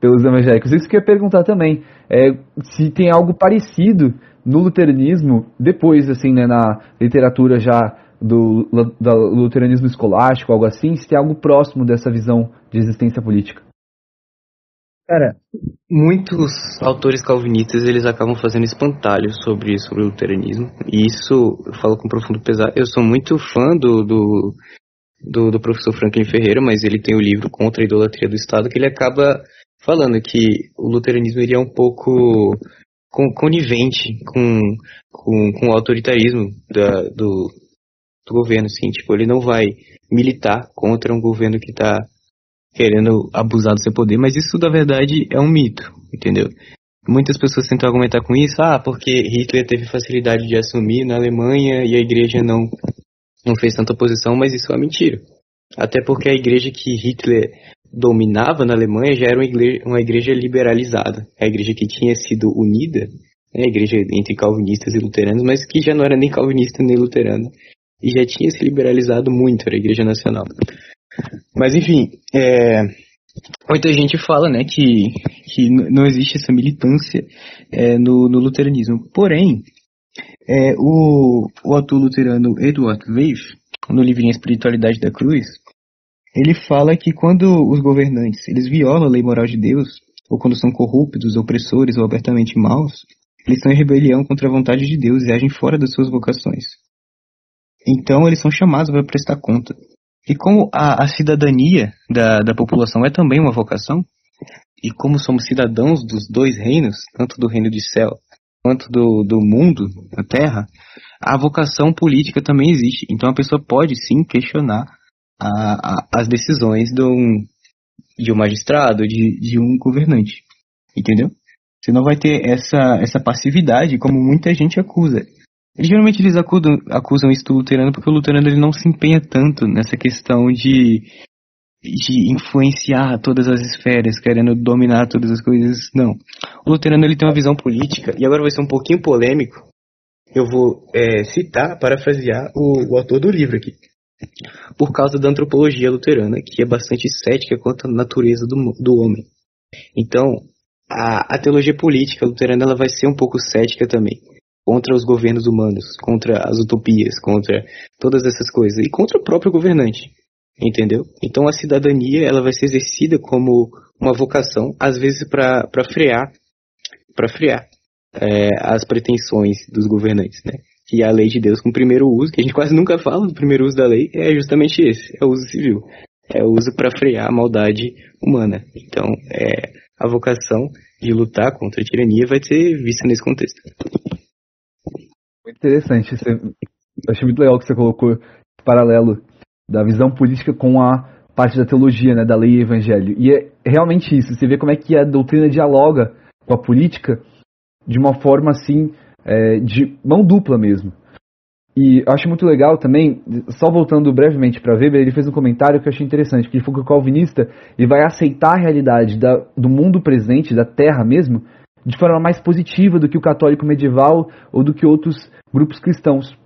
pelos evangélicos. Isso que eu ia perguntar também. É, se tem algo parecido no luteranismo, depois, assim, né, na literatura já do, do luteranismo escolástico, algo assim, se tem algo próximo dessa visão de existência política. Cara, muitos autores calvinistas eles acabam fazendo espantalho sobre, sobre o luteranismo. E isso eu falo com profundo pesar. Eu sou muito fã do, do, do, do professor Franklin Ferreira, mas ele tem o livro Contra a Idolatria do Estado, que ele acaba falando que o luteranismo iria um pouco conivente com, com, com o autoritarismo da, do, do governo, assim, tipo, ele não vai militar contra um governo que está querendo abusar do seu poder, mas isso na verdade é um mito, entendeu? Muitas pessoas tentam argumentar com isso, ah, porque Hitler teve facilidade de assumir na Alemanha e a igreja não, não fez tanta oposição, mas isso é mentira. Até porque a igreja que Hitler dominava na Alemanha já era uma igreja, uma igreja liberalizada. A igreja que tinha sido unida, né, a igreja entre calvinistas e luteranos, mas que já não era nem calvinista nem luterana. E já tinha se liberalizado muito, era a igreja nacional. Mas enfim, é, muita gente fala né, que, que não existe essa militância é, no, no, luteranismo. Porém, é, o, o autor luterano Edward Leif, no livrinho Espiritualidade da Cruz, ele fala que quando os governantes eles violam a lei moral de Deus, ou quando são corruptos, opressores ou abertamente maus, eles estão em rebelião contra a vontade de Deus e agem fora das suas vocações. Então eles são chamados para prestar conta. E como a, a cidadania da, da população é também uma vocação, e como somos cidadãos dos dois reinos, tanto do reino de céu quanto do, do mundo, da terra, a vocação política também existe. Então a pessoa pode sim questionar a, a, as decisões de um, de um magistrado, de, de um governante. Entendeu? Você não vai ter essa, essa passividade como muita gente acusa. Geralmente eles acusam, acusam isso do luterano porque o luterano ele não se empenha tanto nessa questão de, de influenciar todas as esferas, querendo dominar todas as coisas. Não. O luterano ele tem uma visão política, e agora vai ser um pouquinho polêmico. Eu vou é, citar, parafrasear o, o autor do livro aqui por causa da antropologia luterana, que é bastante cética quanto à natureza do, do homem. Então, a, a teologia política luterana ela vai ser um pouco cética também, contra os governos humanos, contra as utopias, contra todas essas coisas, e contra o próprio governante, entendeu? Então a cidadania ela vai ser exercida como uma vocação, às vezes para frear, para frear é, as pretensões dos governantes, né? que a lei de Deus com primeiro uso, que a gente quase nunca fala do primeiro uso da lei, é justamente esse, é o uso civil. É o uso para frear a maldade humana. Então, é, a vocação de lutar contra a tirania vai ser vista nesse contexto. Muito interessante. Você, achei muito legal que você colocou esse paralelo da visão política com a parte da teologia, né, da lei e evangelho. E é realmente isso. Você vê como é que a doutrina dialoga com a política de uma forma assim é, de mão dupla mesmo. E eu acho muito legal também, só voltando brevemente para Weber, ele fez um comentário que eu achei interessante, que ele falou que o calvinista ele vai aceitar a realidade da, do mundo presente, da terra mesmo, de forma mais positiva do que o católico medieval ou do que outros grupos cristãos.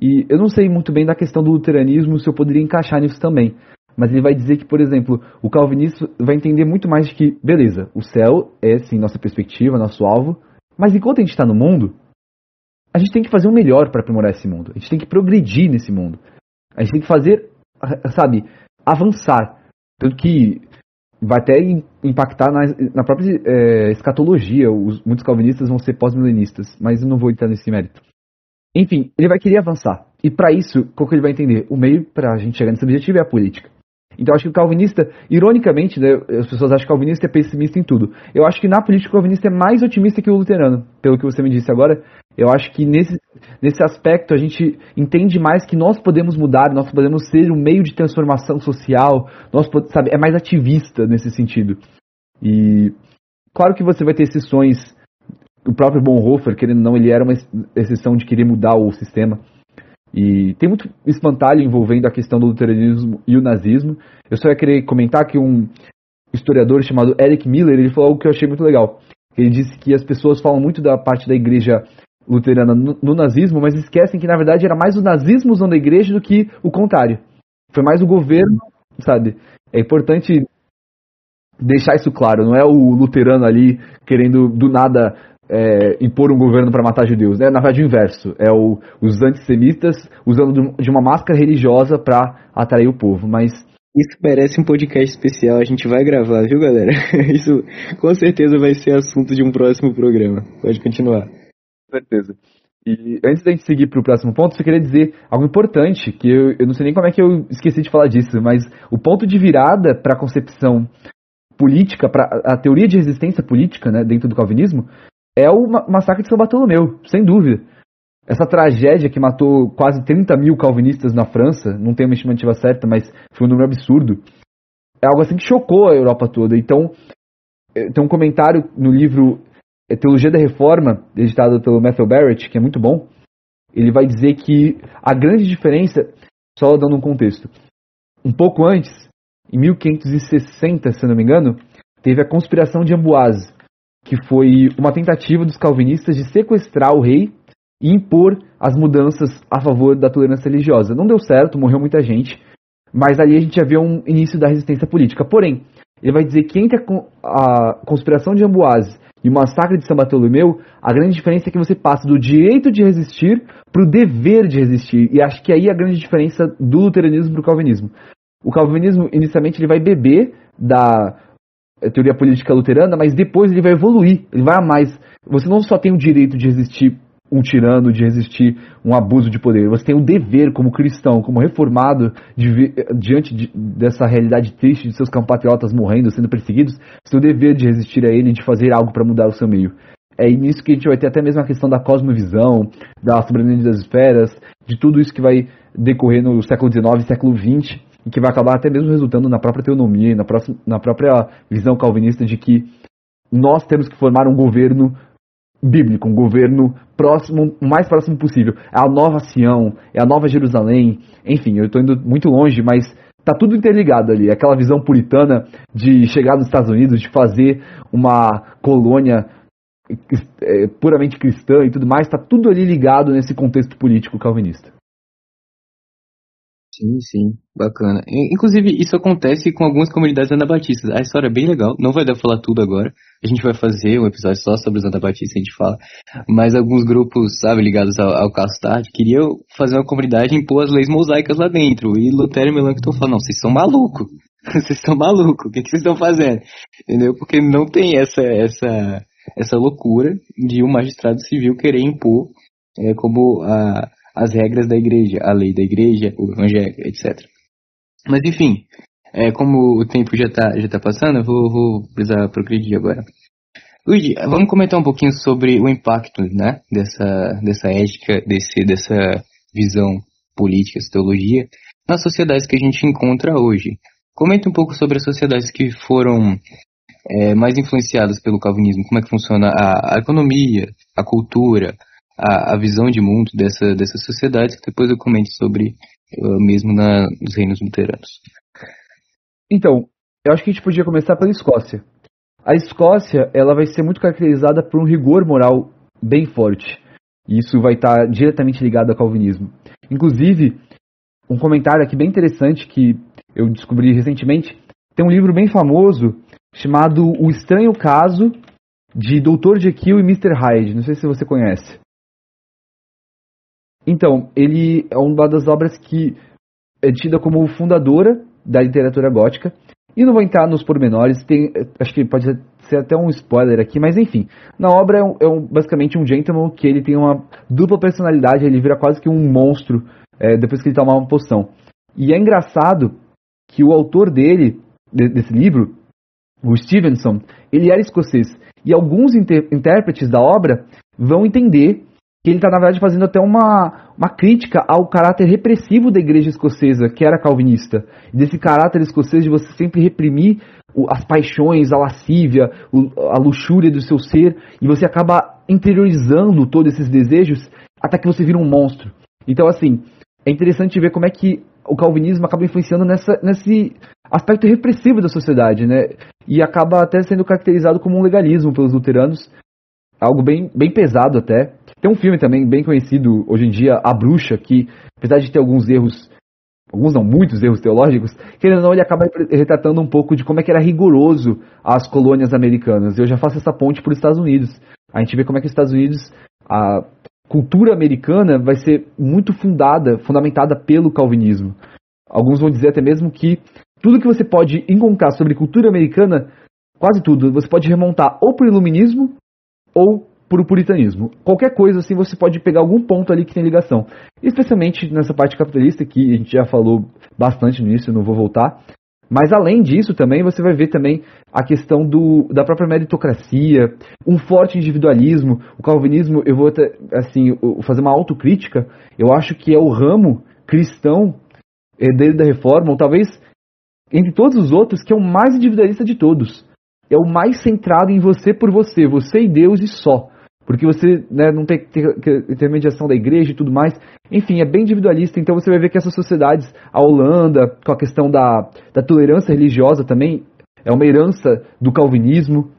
E eu não sei muito bem da questão do luteranismo se eu poderia encaixar nisso também. Mas ele vai dizer que, por exemplo, o calvinista vai entender muito mais de que, beleza, o céu é sim nossa perspectiva, nosso alvo, mas enquanto a gente está no mundo, a gente tem que fazer o melhor para aprimorar esse mundo. A gente tem que progredir nesse mundo. A gente tem que fazer, sabe, avançar. Tanto que vai até impactar na, na própria é, escatologia. Os, muitos calvinistas vão ser pós-milenistas, mas eu não vou entrar nesse mérito. Enfim, ele vai querer avançar. E para isso, qual que ele vai entender? O meio para a gente chegar nesse objetivo é a política. Então acho que o calvinista, ironicamente, né, as pessoas acham que o calvinista é pessimista em tudo. Eu acho que na política o calvinista é mais otimista que o luterano, pelo que você me disse agora. Eu acho que nesse, nesse aspecto a gente entende mais que nós podemos mudar, nós podemos ser um meio de transformação social, nós sabe, é mais ativista nesse sentido. E claro que você vai ter exceções o próprio Bonhoeffer, querendo ou não, ele era uma exceção de querer mudar o sistema. E tem muito espantalho envolvendo a questão do luteranismo e o nazismo. Eu só ia querer comentar que um historiador chamado Eric Miller, ele falou algo que eu achei muito legal. Ele disse que as pessoas falam muito da parte da igreja luterana no, no nazismo, mas esquecem que na verdade era mais o nazismo usando a igreja do que o contrário. Foi mais o governo, sabe? É importante deixar isso claro, não é o luterano ali querendo do nada é, impor um governo para matar judeus. É na verdade o inverso. É o, os antissemitas usando de uma máscara religiosa para atrair o povo. Mas isso merece um podcast especial, a gente vai gravar, viu galera? Isso com certeza vai ser assunto de um próximo programa. Pode continuar. Com certeza. E antes da gente seguir para o próximo ponto, eu queria dizer algo importante, que eu, eu não sei nem como é que eu esqueci de falar disso, mas o ponto de virada para a concepção política, para a teoria de resistência política né, dentro do calvinismo, é o massacre de São Bartolomeu, sem dúvida. Essa tragédia que matou quase 30 mil calvinistas na França, não tem uma estimativa certa, mas foi um número absurdo, é algo assim que chocou a Europa toda. Então, é, tem um comentário no livro é, Teologia da Reforma, editado pelo Matthew Barrett, que é muito bom. Ele vai dizer que a grande diferença, só dando um contexto, um pouco antes, em 1560, se não me engano, teve a conspiração de Amboise, que foi uma tentativa dos calvinistas de sequestrar o rei e impor as mudanças a favor da tolerância religiosa. Não deu certo, morreu muita gente, mas ali a gente já vê um início da resistência política. Porém, ele vai dizer que entre a, conspiração de Amboise e o massacre de São Bartolomeu, a grande diferença é que você passa do direito de resistir para o dever de resistir. E acho que aí é a grande diferença do luteranismo para o calvinismo. O calvinismo, inicialmente, ele vai beber da teoria política luterana, mas depois ele vai evoluir, ele vai a mais. Você não só tem o direito de resistir um tirano, de resistir um abuso de poder, você tem o dever como cristão, como reformado, de, diante de, dessa realidade triste de seus compatriotas morrendo, sendo perseguidos, o dever de resistir a ele e de fazer algo para mudar o seu meio. É nisso que a gente vai ter até mesmo a questão da cosmovisão, da soberania das esferas, de tudo isso que vai decorrer no século XIX e século XX, e que vai acabar até mesmo resultando na própria teonomia, na, próxima, na própria visão calvinista de que nós temos que formar um governo bíblico, um governo próximo, o mais próximo possível. É a nova Sião, é a nova Jerusalém, enfim, eu estou indo muito longe, mas tá tudo interligado ali. Aquela visão puritana de chegar nos Estados Unidos, de fazer uma colônia é, puramente cristã e tudo mais, está tudo ali ligado nesse contexto político calvinista. Sim, sim, bacana. Inclusive, isso acontece com algumas comunidades anabatistas. A história é bem legal, não vai dar pra falar tudo agora. A gente vai fazer um episódio só sobre os anabatistas, a gente fala. Mas alguns grupos, sabe, ligados ao, ao queriam fazer uma comunidade e impor as leis mosaicas lá dentro. E Lutero e Melanchthon falam, não, vocês são malucos. Vocês estão malucos, o que, que vocês estão fazendo? Entendeu? Porque não tem essa, essa, essa loucura de um magistrado civil querer impor é, como a as regras da igreja, a lei da igreja, o evangelho, etc. Mas enfim, é, como o tempo já está já tá passando, eu vou, vou precisar progredir agora. Luigi, vamos comentar um pouquinho sobre o impacto né, dessa, dessa ética, desse, dessa visão política, essa teologia, nas sociedades que a gente encontra hoje. Comenta um pouco sobre as sociedades que foram é, mais influenciadas pelo calvinismo, como é que funciona a, a economia, a cultura, a, a visão de mundo dessa, dessa sociedade, que depois eu comente sobre uh, mesmo na, nos reinos luteranos. Então, eu acho que a gente podia começar pela Escócia. A Escócia, ela vai ser muito caracterizada por um rigor moral bem forte. E isso vai estar diretamente ligado ao calvinismo. Inclusive, um comentário aqui bem interessante que eu descobri recentemente, tem um livro bem famoso chamado O Estranho Caso de Dr. Jekyll e Mr. Hyde. Não sei se você conhece. Então, ele é uma das obras que é tida como fundadora da literatura gótica. E não vou entrar nos pormenores, tem, acho que pode ser até um spoiler aqui, mas enfim. Na obra é, um, é um, basicamente um gentleman que ele tem uma dupla personalidade, ele vira quase que um monstro é, depois que ele toma uma poção. E é engraçado que o autor dele, de, desse livro, o Stevenson, ele era escocês. E alguns intérpretes da obra vão entender que ele está, na verdade, fazendo até uma, uma crítica ao caráter repressivo da igreja escocesa, que era calvinista. Desse caráter escocês de você sempre reprimir as paixões, a lascívia, a luxúria do seu ser, e você acaba interiorizando todos esses desejos até que você vira um monstro. Então, assim, é interessante ver como é que o calvinismo acaba influenciando nessa, nesse aspecto repressivo da sociedade, né? E acaba até sendo caracterizado como um legalismo pelos luteranos, algo bem, bem pesado até. Tem um filme também bem conhecido hoje em dia, A Bruxa, que apesar de ter alguns erros, alguns não, muitos erros teológicos, querendo ou não, ele acaba retratando um pouco de como é que era rigoroso as colônias americanas. Eu já faço essa ponte para os Estados Unidos. A gente vê como é que os Estados Unidos, a cultura americana vai ser muito fundada, fundamentada pelo calvinismo. Alguns vão dizer até mesmo que tudo que você pode encontrar sobre cultura americana, quase tudo, você pode remontar ou para o iluminismo ou para o puritanismo. Qualquer coisa assim, você pode pegar algum ponto ali que tem ligação. Especialmente nessa parte capitalista, que a gente já falou bastante nisso, eu não vou voltar. Mas além disso também, você vai ver também a questão do, da própria meritocracia, um forte individualismo. O calvinismo, eu vou até, assim, fazer uma autocrítica, eu acho que é o ramo cristão herdeiro da reforma, ou talvez entre todos os outros, que é o mais individualista de todos. É o mais centrado em você por você, você e Deus e só. Porque você né, não tem intermediação da igreja e tudo mais. Enfim, é bem individualista. Então você vai ver que essas sociedades, a Holanda, com a questão da, da tolerância religiosa também, é uma herança do calvinismo,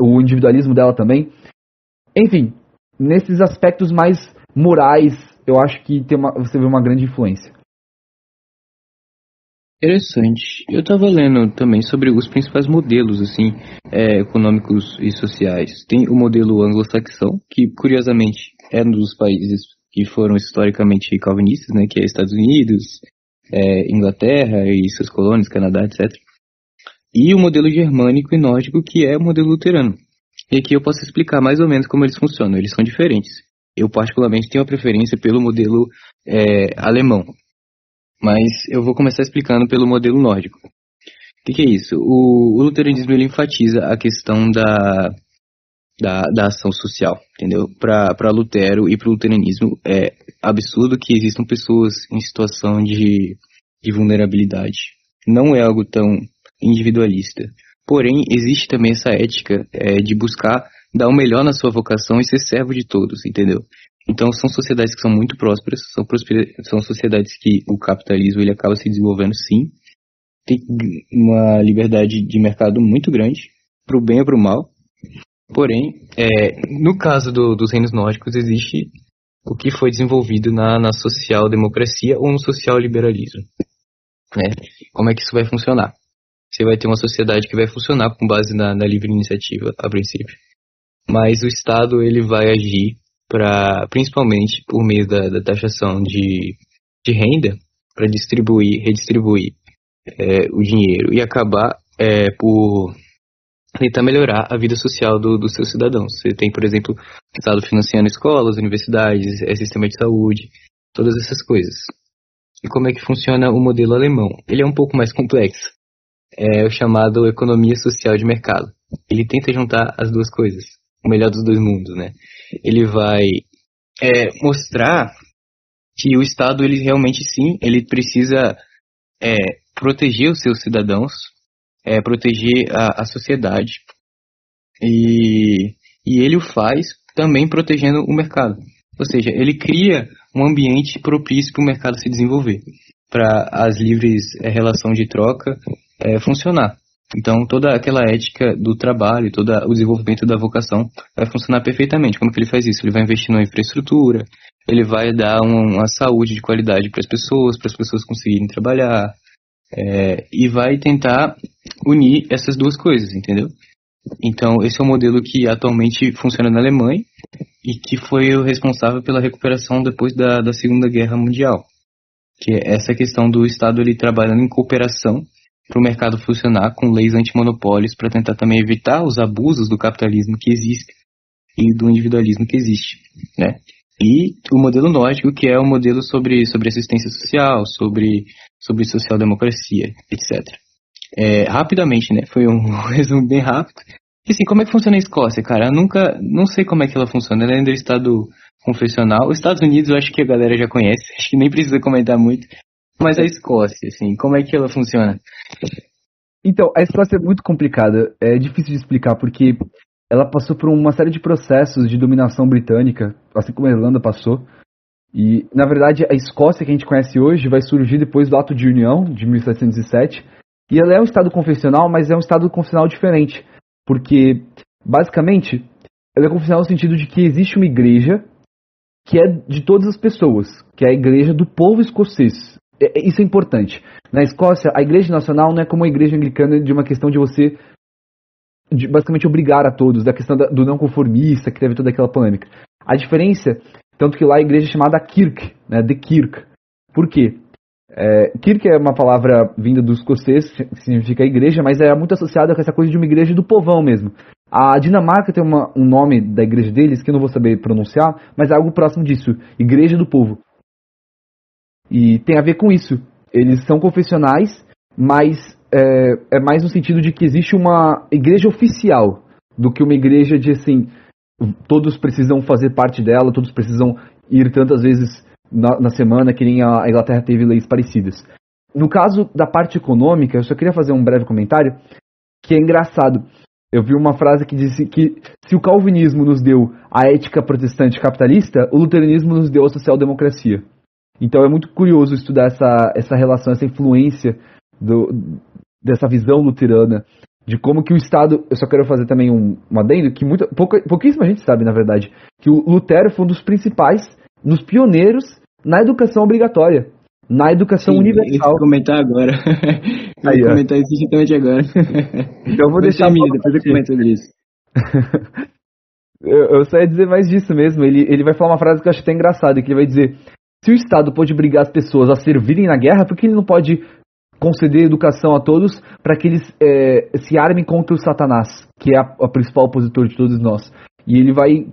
o individualismo dela também. Enfim, nesses aspectos mais morais, eu acho que tem uma, você vê uma grande influência. Interessante. Eu estava lendo também sobre os principais modelos assim é, econômicos e sociais. Tem o modelo anglo-saxão, que curiosamente é um dos países que foram historicamente calvinistas, né, que é Estados Unidos, é, Inglaterra e suas colônias, Canadá, etc. E o modelo germânico e nórdico, que é o modelo luterano. E aqui eu posso explicar mais ou menos como eles funcionam. Eles são diferentes. Eu particularmente tenho a preferência pelo modelo é, alemão, mas eu vou começar explicando pelo modelo nórdico. O que, que, é isso? O, o luteranismo ele enfatiza a questão da, da, da ação social, entendeu? Para Lutero e para o luteranismo é absurdo que existam pessoas em situação de, de vulnerabilidade. Não é algo tão individualista. Porém, existe também essa ética é, de buscar dar o melhor na sua vocação e ser servo de todos, entendeu? Então são sociedades que são muito prósperas, são, são sociedades que o capitalismo ele acaba se desenvolvendo sim, tem uma liberdade de mercado muito grande, para o bem ou para o mal. Porém, é, no caso do, dos reinos nórdicos existe o que foi desenvolvido na, na social-democracia ou no social-liberalismo. Né? Como é que isso vai funcionar? Você vai ter uma sociedade que vai funcionar com base na, na livre iniciativa, a princípio. Mas o Estado ele vai agir para principalmente por meio da, da taxação de, de renda para distribuir, redistribuir é, o dinheiro e acabar é, por tentar melhorar a vida social do, dos seus cidadãos. Você tem, por exemplo, o Estado financiando escolas, universidades, é, sistema de saúde, todas essas coisas. E como é que funciona o modelo alemão? Ele é um pouco mais complexo. É o chamado economia social de mercado. Ele tenta juntar as duas coisas, o melhor dos dois mundos, né? ele vai é, mostrar que o Estado, ele realmente sim, ele precisa é, proteger os seus cidadãos, é, proteger a, a sociedade. E, e ele o faz também protegendo o mercado. Ou seja, ele cria um ambiente propício para o mercado se desenvolver, para as livres é, relações de troca é, funcionar. Então toda aquela ética do trabalho, todo o desenvolvimento da vocação vai funcionar perfeitamente. Como que ele faz isso? Ele vai investir na infraestrutura, ele vai dar uma saúde de qualidade para as pessoas, para as pessoas conseguirem trabalhar, é, e vai tentar unir essas duas coisas, entendeu? Então esse é o modelo que atualmente funciona na Alemanha e que foi o responsável pela recuperação depois da, da Segunda Guerra Mundial, que é essa questão do Estado ele trabalhando em cooperação para o mercado funcionar com leis antimonopólios para tentar também evitar os abusos do capitalismo que existe e do individualismo que existe, né? E o modelo nórdico, que é o um modelo sobre, sobre assistência social, sobre, sobre social-democracia, etc. É, rapidamente, né? Foi um resumo bem rápido. E assim, como é que funciona a Escócia, cara? Eu nunca, não sei como é que ela funciona. Ela ainda é um estado confessional. Os Estados Unidos eu acho que a galera já conhece, acho que nem precisa comentar muito. Mas a Escócia, assim, como é que ela funciona? Então, a Escócia é muito complicada, é difícil de explicar, porque ela passou por uma série de processos de dominação britânica, assim como a Irlanda passou. E, na verdade, a Escócia que a gente conhece hoje vai surgir depois do Ato de União, de 1707. E ela é um estado confessional, mas é um estado confessional diferente. Porque, basicamente, ela é confessional no sentido de que existe uma igreja que é de todas as pessoas, que é a igreja do povo escocês. É, é, isso é importante. Na Escócia, a igreja nacional não é como a igreja anglicana de uma questão de você de basicamente obrigar a todos, da questão da, do não conformista, que teve toda aquela polêmica. A diferença, tanto que lá a igreja é chamada Kirk, né, The Kirk. Por quê? É, Kirk é uma palavra vinda do escocês, que significa igreja, mas é muito associada com essa coisa de uma igreja do povão mesmo. A Dinamarca tem uma, um nome da igreja deles que eu não vou saber pronunciar, mas é algo próximo disso, Igreja do Povo. E tem a ver com isso. Eles são confessionais, mas é, é mais no sentido de que existe uma igreja oficial do que uma igreja de assim todos precisam fazer parte dela, todos precisam ir tantas vezes na, na, semana que nem a Inglaterra teve leis parecidas. No caso da parte econômica, eu só queria fazer um breve comentário que é engraçado. Eu vi uma frase que disse que se o calvinismo nos deu a ética protestante capitalista, o luteranismo nos deu a social-democracia. Então é muito curioso estudar essa, essa relação, essa influência do, dessa visão luterana de como que o Estado, eu só quero fazer também um, um adendo, que muita, pouca, pouquíssima gente sabe, na verdade, que o Lutero foi um dos principais, dos pioneiros na educação obrigatória, na educação Sim, universal. Eu comentar agora. Aí, vou comentar isso justamente agora. Então eu vou deixar... Mim, depois eu comento sobre isso. eu, eu só ia dizer mais disso mesmo, ele, ele vai falar uma frase que eu acho até engraçada, que ele vai dizer se o Estado pode obrigar as pessoas a servirem na guerra, por que ele não pode conceder educação a todos para que eles é, se armem contra o Satanás, que é a, a, principal opositor de todos nós. E ele vai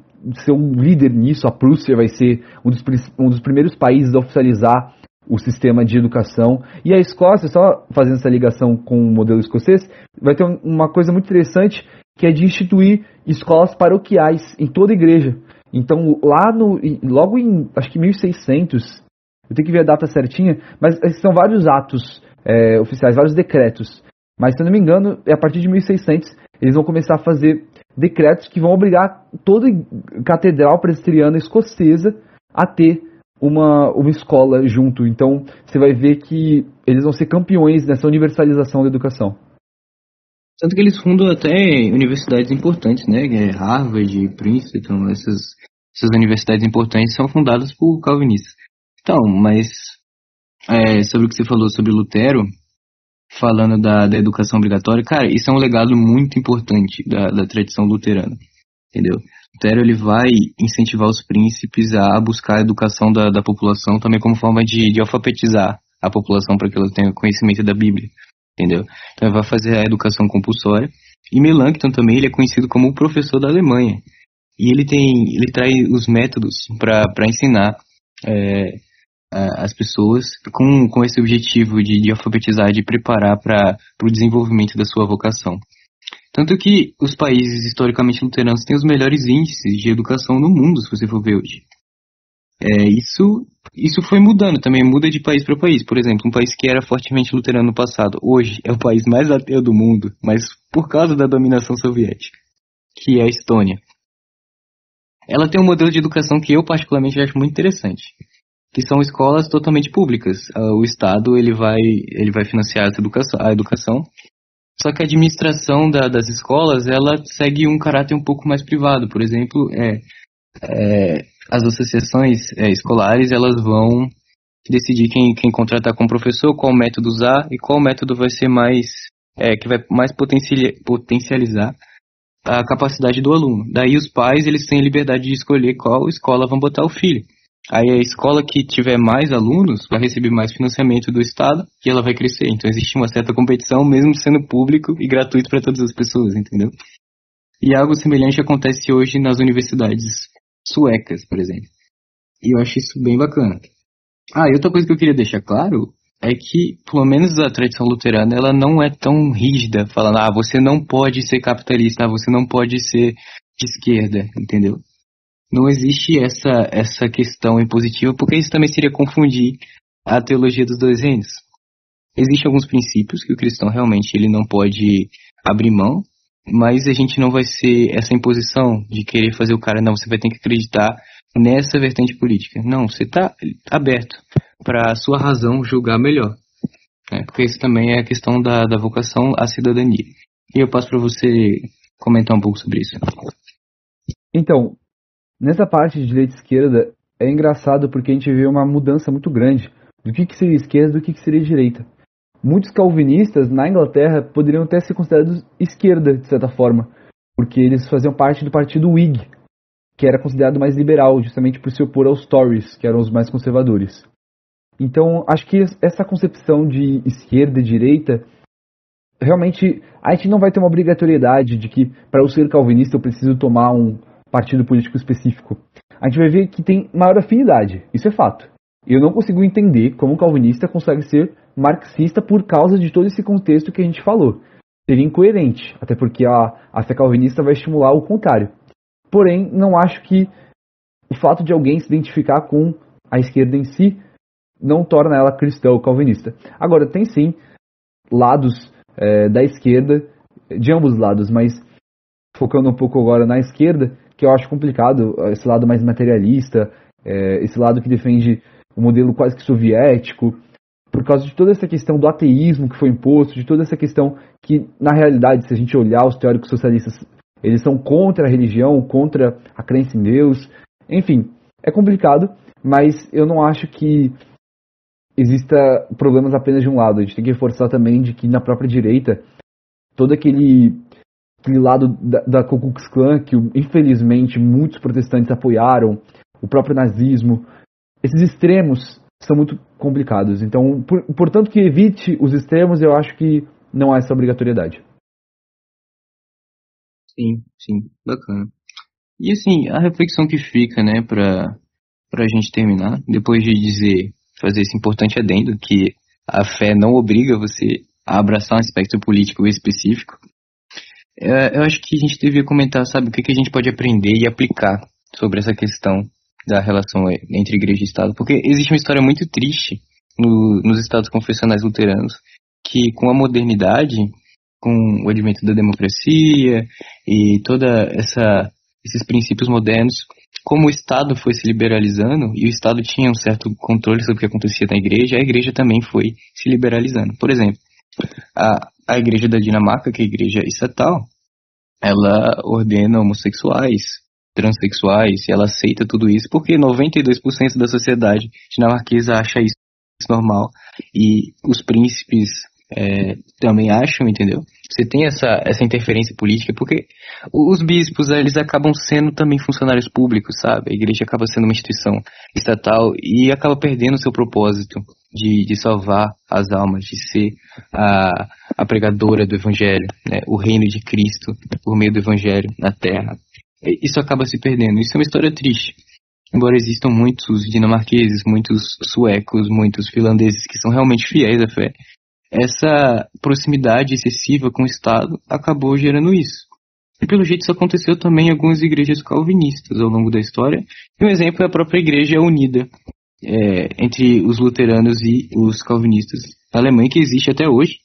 ser um líder nisso, a Prússia vai ser um dos, um dos primeiros países a oficializar o sistema de educação. E a Escócia, só fazendo essa ligação com o modelo escocês, vai ter uma coisa muito interessante que é de instituir escolas paroquiais em toda a igreja. Então, lá no, logo em, acho que 1600, eu tenho que ver a data certinha, mas são vários atos é, oficiais, vários decretos. Mas, se eu não me engano, é a partir de 1600 eles vão começar a fazer decretos que vão obrigar toda catedral presbiteriana escocesa a ter uma, uma escola junto. Então, você vai ver que eles vão ser campeões nessa universalização da educação. Tanto que eles fundam até universidades importantes, né? É Harvard, Princeton, essas, essas universidades importantes são fundadas por calvinistas. Então, mas é, sobre o que você falou sobre Lutero, falando da, da educação obrigatória, cara, isso é um legado muito importante da, da tradição luterana, entendeu? Lutero ele vai incentivar os príncipes a buscar a educação da, da população também como forma de, de alfabetizar a população para que ela tenha conhecimento da Bíblia, entendeu? Então vai fazer a educação compulsória. E Melanchthon também ele é conhecido como o professor da Alemanha. E ele tem, ele traz os métodos para ensinar é, as pessoas com, com esse objetivo de, de alfabetizar, de preparar para o desenvolvimento da sua vocação. Tanto que os países historicamente luteranos têm os melhores índices de educação no mundo, se você for ver hoje. É, isso, isso foi mudando também, muda de país para país. Por exemplo, um país que era fortemente luterano no passado, hoje é o país mais ateu do mundo, mas por causa da dominação soviética, que é a Estônia. Ela tem um modelo de educação que eu particularmente acho muito interessante que são escolas totalmente públicas. Ah, o Estado ele vai, ele vai financiar a educação, a educação só que a administração da, das escolas ela segue um caráter um pouco mais privado. Por exemplo, é, é, as associações é, escolares elas vão decidir quem, quem contratar como professor, qual método usar e qual método vai ser mais é, que vai mais potencializar a capacidade do aluno. Daí os pais eles têm liberdade de escolher qual escola vão botar o filho. Aí a escola que tiver mais alunos vai receber mais financiamento do Estado e ela vai crescer. Então existe uma certa competição, mesmo sendo público e gratuito para todas as pessoas, entendeu? E algo semelhante acontece hoje nas universidades suecas, por exemplo. E eu acho isso bem bacana. Ah, e outra coisa que eu queria deixar claro é que, pelo menos a tradição luterana, ela não é tão rígida, falando, ah, você não pode ser capitalista, ah, você não pode ser de esquerda, entendeu? não existe essa, essa questão impositiva, porque isso também seria confundir a teologia dos dois reinos. Existem alguns princípios que o cristão realmente ele não pode abrir mão, mas a gente não vai ser essa imposição de querer fazer o cara, não, você vai ter que acreditar nessa vertente política. Não, você está aberto para a sua razão julgar melhor. Né? Porque isso também é a questão da, da vocação à cidadania. E eu passo para você comentar um pouco sobre isso. Então, nessa parte de direita esquerda, é engraçado porque a gente vê uma mudança muito grande do que, que seria esquerda e do que, que seria direita. Muitos calvinistas na Inglaterra poderiam até ser considerados esquerda, de certa forma, porque eles faziam parte do partido Whig, que era considerado mais liberal, justamente por se opor aos Tories, que eram os mais conservadores. Então, acho que essa concepção de esquerda e direita, realmente, a gente não vai ter uma obrigatoriedade de que, para eu ser calvinista, eu preciso tomar um partido político específico. A gente vai ver que tem maior afinidade, isso é fato. Eu não consigo entender como um calvinista consegue ser marxista por causa de todo esse contexto que a gente falou. Seria incoerente, até porque a, a fé calvinista vai estimular o contrário. Porém, não acho que o fato de alguém se identificar com a esquerda em si não torna ela cristã ou calvinista. Agora, tem sim lados é, da esquerda, de ambos os lados, mas focando um pouco agora na esquerda, que eu acho complicado, esse lado mais materialista, é, esse lado que defende o modelo quase que soviético, por causa de toda essa questão do ateísmo que foi imposto, de toda essa questão que, na realidade, se a gente olhar os teóricos socialistas, eles são contra a religião, contra a crença em Deus. Enfim, é complicado, mas eu não acho que exista problemas apenas de um lado. A gente tem que reforçar também de que na própria direita, todo aquele, aquele lado da, da Ku Klux Klan, que infelizmente muitos protestantes apoiaram, o próprio nazismo, esses extremos são muito complicados. Então, por, portanto, que evite os extremos, eu acho que não há essa obrigatoriedade. Sim, sim, bacana. E assim, a reflexão que fica, né, pra, pra gente terminar, depois de dizer, fazer esse importante adendo, que a fé não obriga você a abraçar um aspecto político específico, é, eu acho que a gente devia comentar, sabe, o que, que a gente pode aprender e aplicar sobre essa questão da relação entre igreja e Estado, porque existe uma história muito triste no, nos estados confessionais luteranos, que com a modernidade, com o advento da democracia e toda essa esses princípios modernos, como o Estado foi se liberalizando e o Estado tinha um certo controle sobre o que acontecia na igreja, a igreja também foi se liberalizando. Por exemplo, a, a igreja da Dinamarca, que é a igreja estatal, ela ordena homossexuais, transexuais, e ela aceita tudo isso porque 92% da sociedade dinamarquesa acha isso normal e os príncipes é, também acham, entendeu? Você tem essa, essa interferência política porque os bispos eles acabam sendo também funcionários públicos, sabe? A igreja acaba sendo uma instituição estatal e acaba perdendo o seu propósito de, de salvar as almas, de ser a, a pregadora do evangelho, né? o reino de Cristo por meio do evangelho na terra isso acaba se perdendo. Isso é uma história triste. Embora existam muitos dinamarqueses, muitos suecos, muitos finlandeses que são realmente fiéis à fé, essa proximidade excessiva com o Estado acabou gerando isso. E pelo jeito isso aconteceu também em algumas igrejas calvinistas ao longo da história. E um exemplo é a própria Igreja Unida é, entre os luteranos e os calvinistas na Alemanha, que existe até hoje.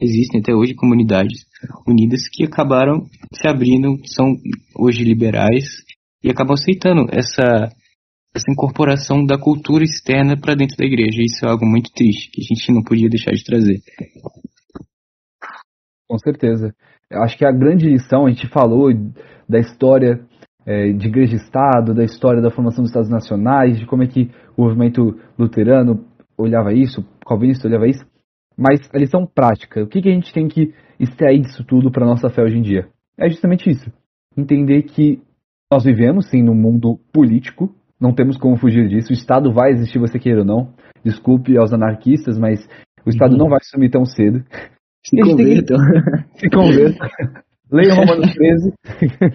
Existem até hoje comunidades unidas que acabaram se abrindo, são hoje liberais e acabam aceitando essa essa incorporação da cultura externa para dentro da igreja. Isso é algo muito triste que a gente não podia deixar de trazer. Com certeza. Eu acho que a grande lição, a gente falou da história é, de igreja Estado, da história da formação dos Estados Nacionais, de como é que o movimento luterano olhava isso, calvinista olhava isso. Mas a lição prática, o que, que a gente tem que extrair disso tudo para nossa fé hoje em dia? É justamente isso. Entender que nós vivemos, sim, num mundo político, não temos como fugir disso. O Estado vai existir, você queira ou não. Desculpe aos anarquistas, mas o Estado uhum. não vai sumir tão cedo. Se convertam. Que... Se convertam. Leiam Romanos 13.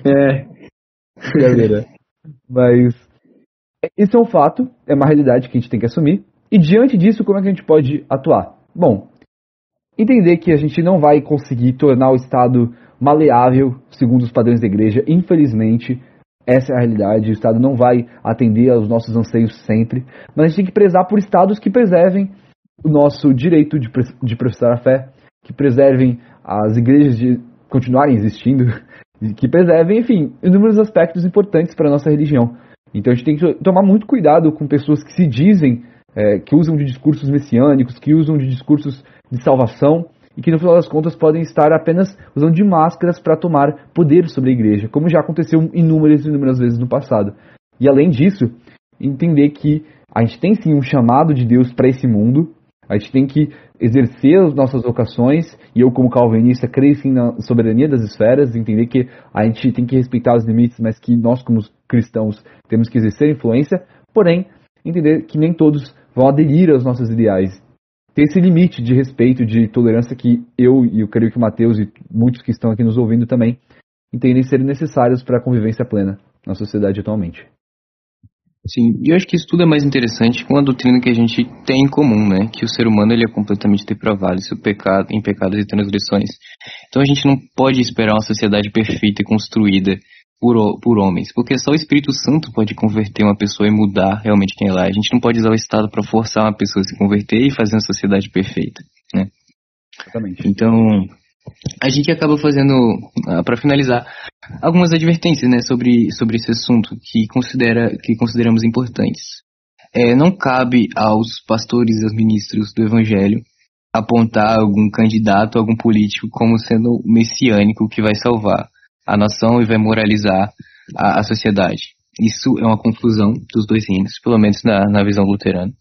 é. Galera. Mas isso é um fato, é uma realidade que a gente tem que assumir. E diante disso, como é que a gente pode atuar? Bom, entender que a gente não vai conseguir tornar o Estado maleável segundo os padrões da igreja, infelizmente, essa é a realidade. O Estado não vai atender aos nossos anseios sempre, mas a gente tem que prezar por Estados que preservem o nosso direito de, de professar a fé, que preservem as igrejas de continuarem existindo, que preservem, enfim, inúmeros aspectos importantes para a nossa religião. Então a gente tem que tomar muito cuidado com pessoas que se dizem, é, que usam de discursos messiânicos, que usam de discursos de salvação, e que no final das contas podem estar apenas usando de máscaras para tomar poder sobre a igreja, como já aconteceu inúmeras e inúmeras vezes no passado. E além disso, entender que a gente tem sim um chamado de Deus para esse mundo, a gente tem que exercer as nossas vocações, e eu, como calvinista, creio sim na soberania das esferas, entender que a gente tem que respeitar os limites, mas que nós, como cristãos, temos que exercer influência, porém, entender que nem todos vão aderir aos nossos ideais. Ter esse limite de respeito, de tolerância que eu, e eu creio que o Mateus e muitos que estão aqui nos ouvindo também, entendem ser necessários para a convivência plena na sociedade atualmente. Sim, e eu acho que isso tudo é mais interessante com a doutrina que a gente tem em comum, né? Que o ser humano ele é completamente depravado seu pecado, em pecados e transgressões. Então a gente não pode esperar uma sociedade perfeita e construída por, por homens, porque só o Espírito Santo pode converter uma pessoa e mudar realmente quem ela é. A gente não pode usar o Estado para forçar uma pessoa a se converter e fazer uma sociedade perfeita, né? Exatamente. Então, a gente acaba fazendo, ah, para finalizar, algumas advertências né, sobre, sobre esse assunto que, considera, que consideramos importantes. É, não cabe aos pastores e aos ministros do Evangelho apontar algum candidato, algum político como sendo messiânico que vai salvar a nação e vai moralizar a, a sociedade. Isso é uma confusão dos dois reinos, pelo menos na, na visão luterana.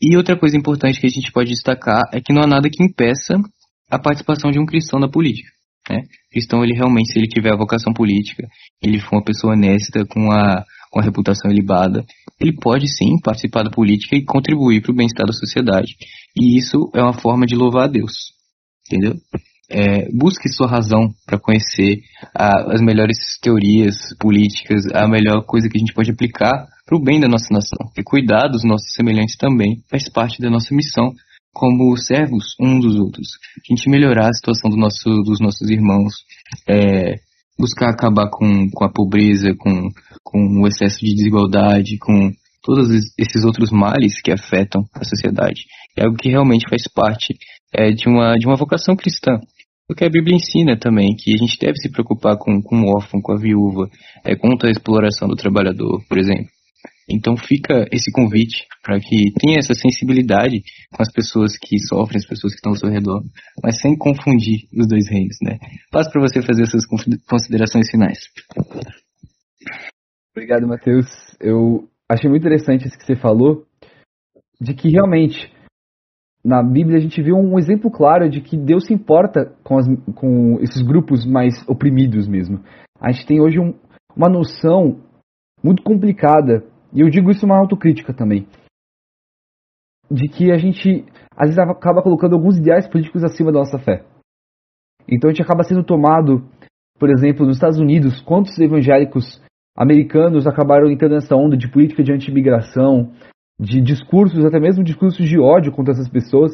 E outra coisa importante que a gente pode destacar é que não há nada que impeça a participação de um cristão na política. Né? Cristão, ele realmente, se ele tiver a vocação política, ele for uma pessoa honesta, com a, com a reputação ilibada, ele pode sim participar da política e contribuir para o bem-estar da sociedade. E isso é uma forma de louvar a Deus. Entendeu? É, busque sua razão para conhecer a, as melhores teorias políticas, a melhor coisa que a gente pode aplicar para o bem da nossa nação. E cuidar dos nossos semelhantes também faz parte da nossa missão como servos uns dos outros. A gente melhorar a situação do nosso, dos nossos irmãos, é, buscar acabar com, com a pobreza, com, com o excesso de desigualdade, com todos esses outros males que afetam a sociedade. É algo que realmente faz parte é, de, uma, de uma vocação cristã. Porque a Bíblia ensina também que a gente deve se preocupar com, com o órfão, com a viúva, é, contra a exploração do trabalhador, por exemplo. Então fica esse convite para que tenha essa sensibilidade com as pessoas que sofrem, as pessoas que estão ao seu redor, mas sem confundir os dois reinos, né? Passo para você fazer suas considerações finais. Obrigado, Matheus. Eu achei muito interessante isso que você falou, de que realmente na Bíblia a gente viu um exemplo claro de que Deus se importa com, as, com esses grupos mais oprimidos mesmo. A gente tem hoje um, uma noção muito complicada e eu digo isso uma autocrítica também, de que a gente às vezes acaba colocando alguns ideais políticos acima da nossa fé. Então a gente acaba sendo tomado, por exemplo, nos Estados Unidos, quantos evangélicos americanos acabaram entrando nessa onda de política de anti-imigração, de discursos, até mesmo discursos de ódio contra essas pessoas,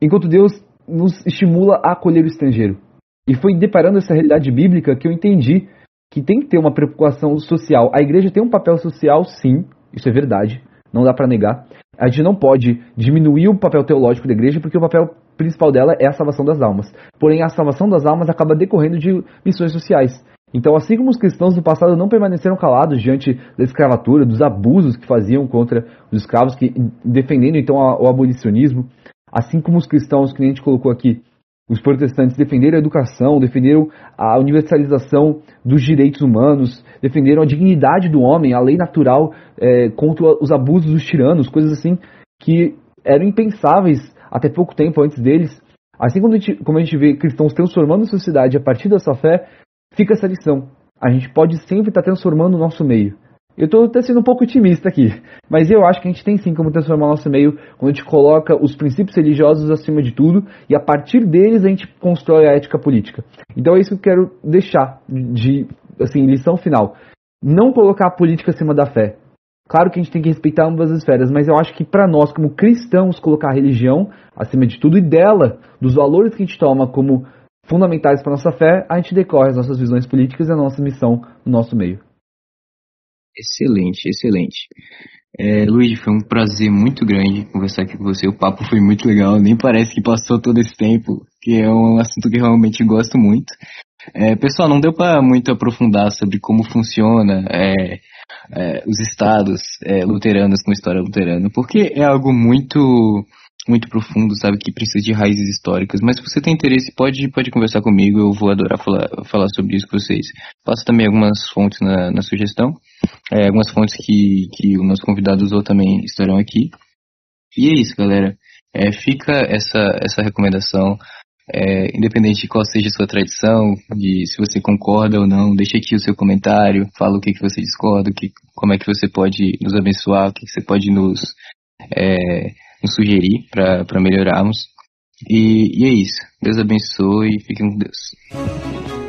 enquanto Deus nos estimula a acolher o estrangeiro. E foi deparando essa realidade bíblica que eu entendi que tem que ter uma preocupação social. A igreja tem um papel social, sim, isso é verdade, não dá para negar. A gente não pode diminuir o papel teológico da igreja porque o papel principal dela é a salvação das almas. Porém, a salvação das almas acaba decorrendo de missões sociais. Então, assim como os cristãos do passado não permaneceram calados diante da escravatura, dos abusos que faziam contra os escravos, que, defendendo então o abolicionismo, assim como os cristãos que a gente colocou aqui os protestantes defenderam a educação, defenderam a universalização dos direitos humanos, defenderam a dignidade do homem, a lei natural é, contra os abusos dos tiranos, coisas assim que eram impensáveis até pouco tempo antes deles. Assim como a gente, como a gente vê cristãos transformando a sociedade a partir dessa fé, fica essa lição. A gente pode sempre estar transformando o nosso meio. Eu estou até sendo um pouco otimista aqui, mas eu acho que a gente tem sim como transformar o nosso meio quando a gente coloca os princípios religiosos acima de tudo e a partir deles a gente constrói a ética política. Então é isso que eu quero deixar de assim lição final. Não colocar a política acima da fé. Claro que a gente tem que respeitar ambas as esferas, mas eu acho que para nós como cristãos colocar a religião acima de tudo e dela, dos valores que a gente toma como fundamentais para nossa fé, a gente decorre as nossas visões políticas e a nossa missão no nosso meio. Excelente, excelente. É, Luiz, foi um prazer muito grande conversar aqui com você. O papo foi muito legal. Nem parece que passou todo esse tempo que é um assunto que realmente gosto muito. É, pessoal, não deu para muito aprofundar sobre como funciona é, é, os estados é, luteranos com história luterana, porque é algo muito muito profundo, sabe, que precisa de raízes históricas. Mas se você tem interesse, pode, pode conversar comigo, eu vou adorar falar, falar sobre isso com vocês. Passo também algumas fontes na, na sugestão, é, algumas fontes que, que o nosso convidado usou também estarão aqui. E é isso, galera. É, fica essa, essa recomendação. É, independente de qual seja a sua tradição, de se você concorda ou não, deixe aqui o seu comentário, fala o que, que você discorda, que, como é que você pode nos abençoar, o que, que você pode nos, é, nos sugerir para melhorarmos. E, e é isso. Deus abençoe e fiquem com Deus.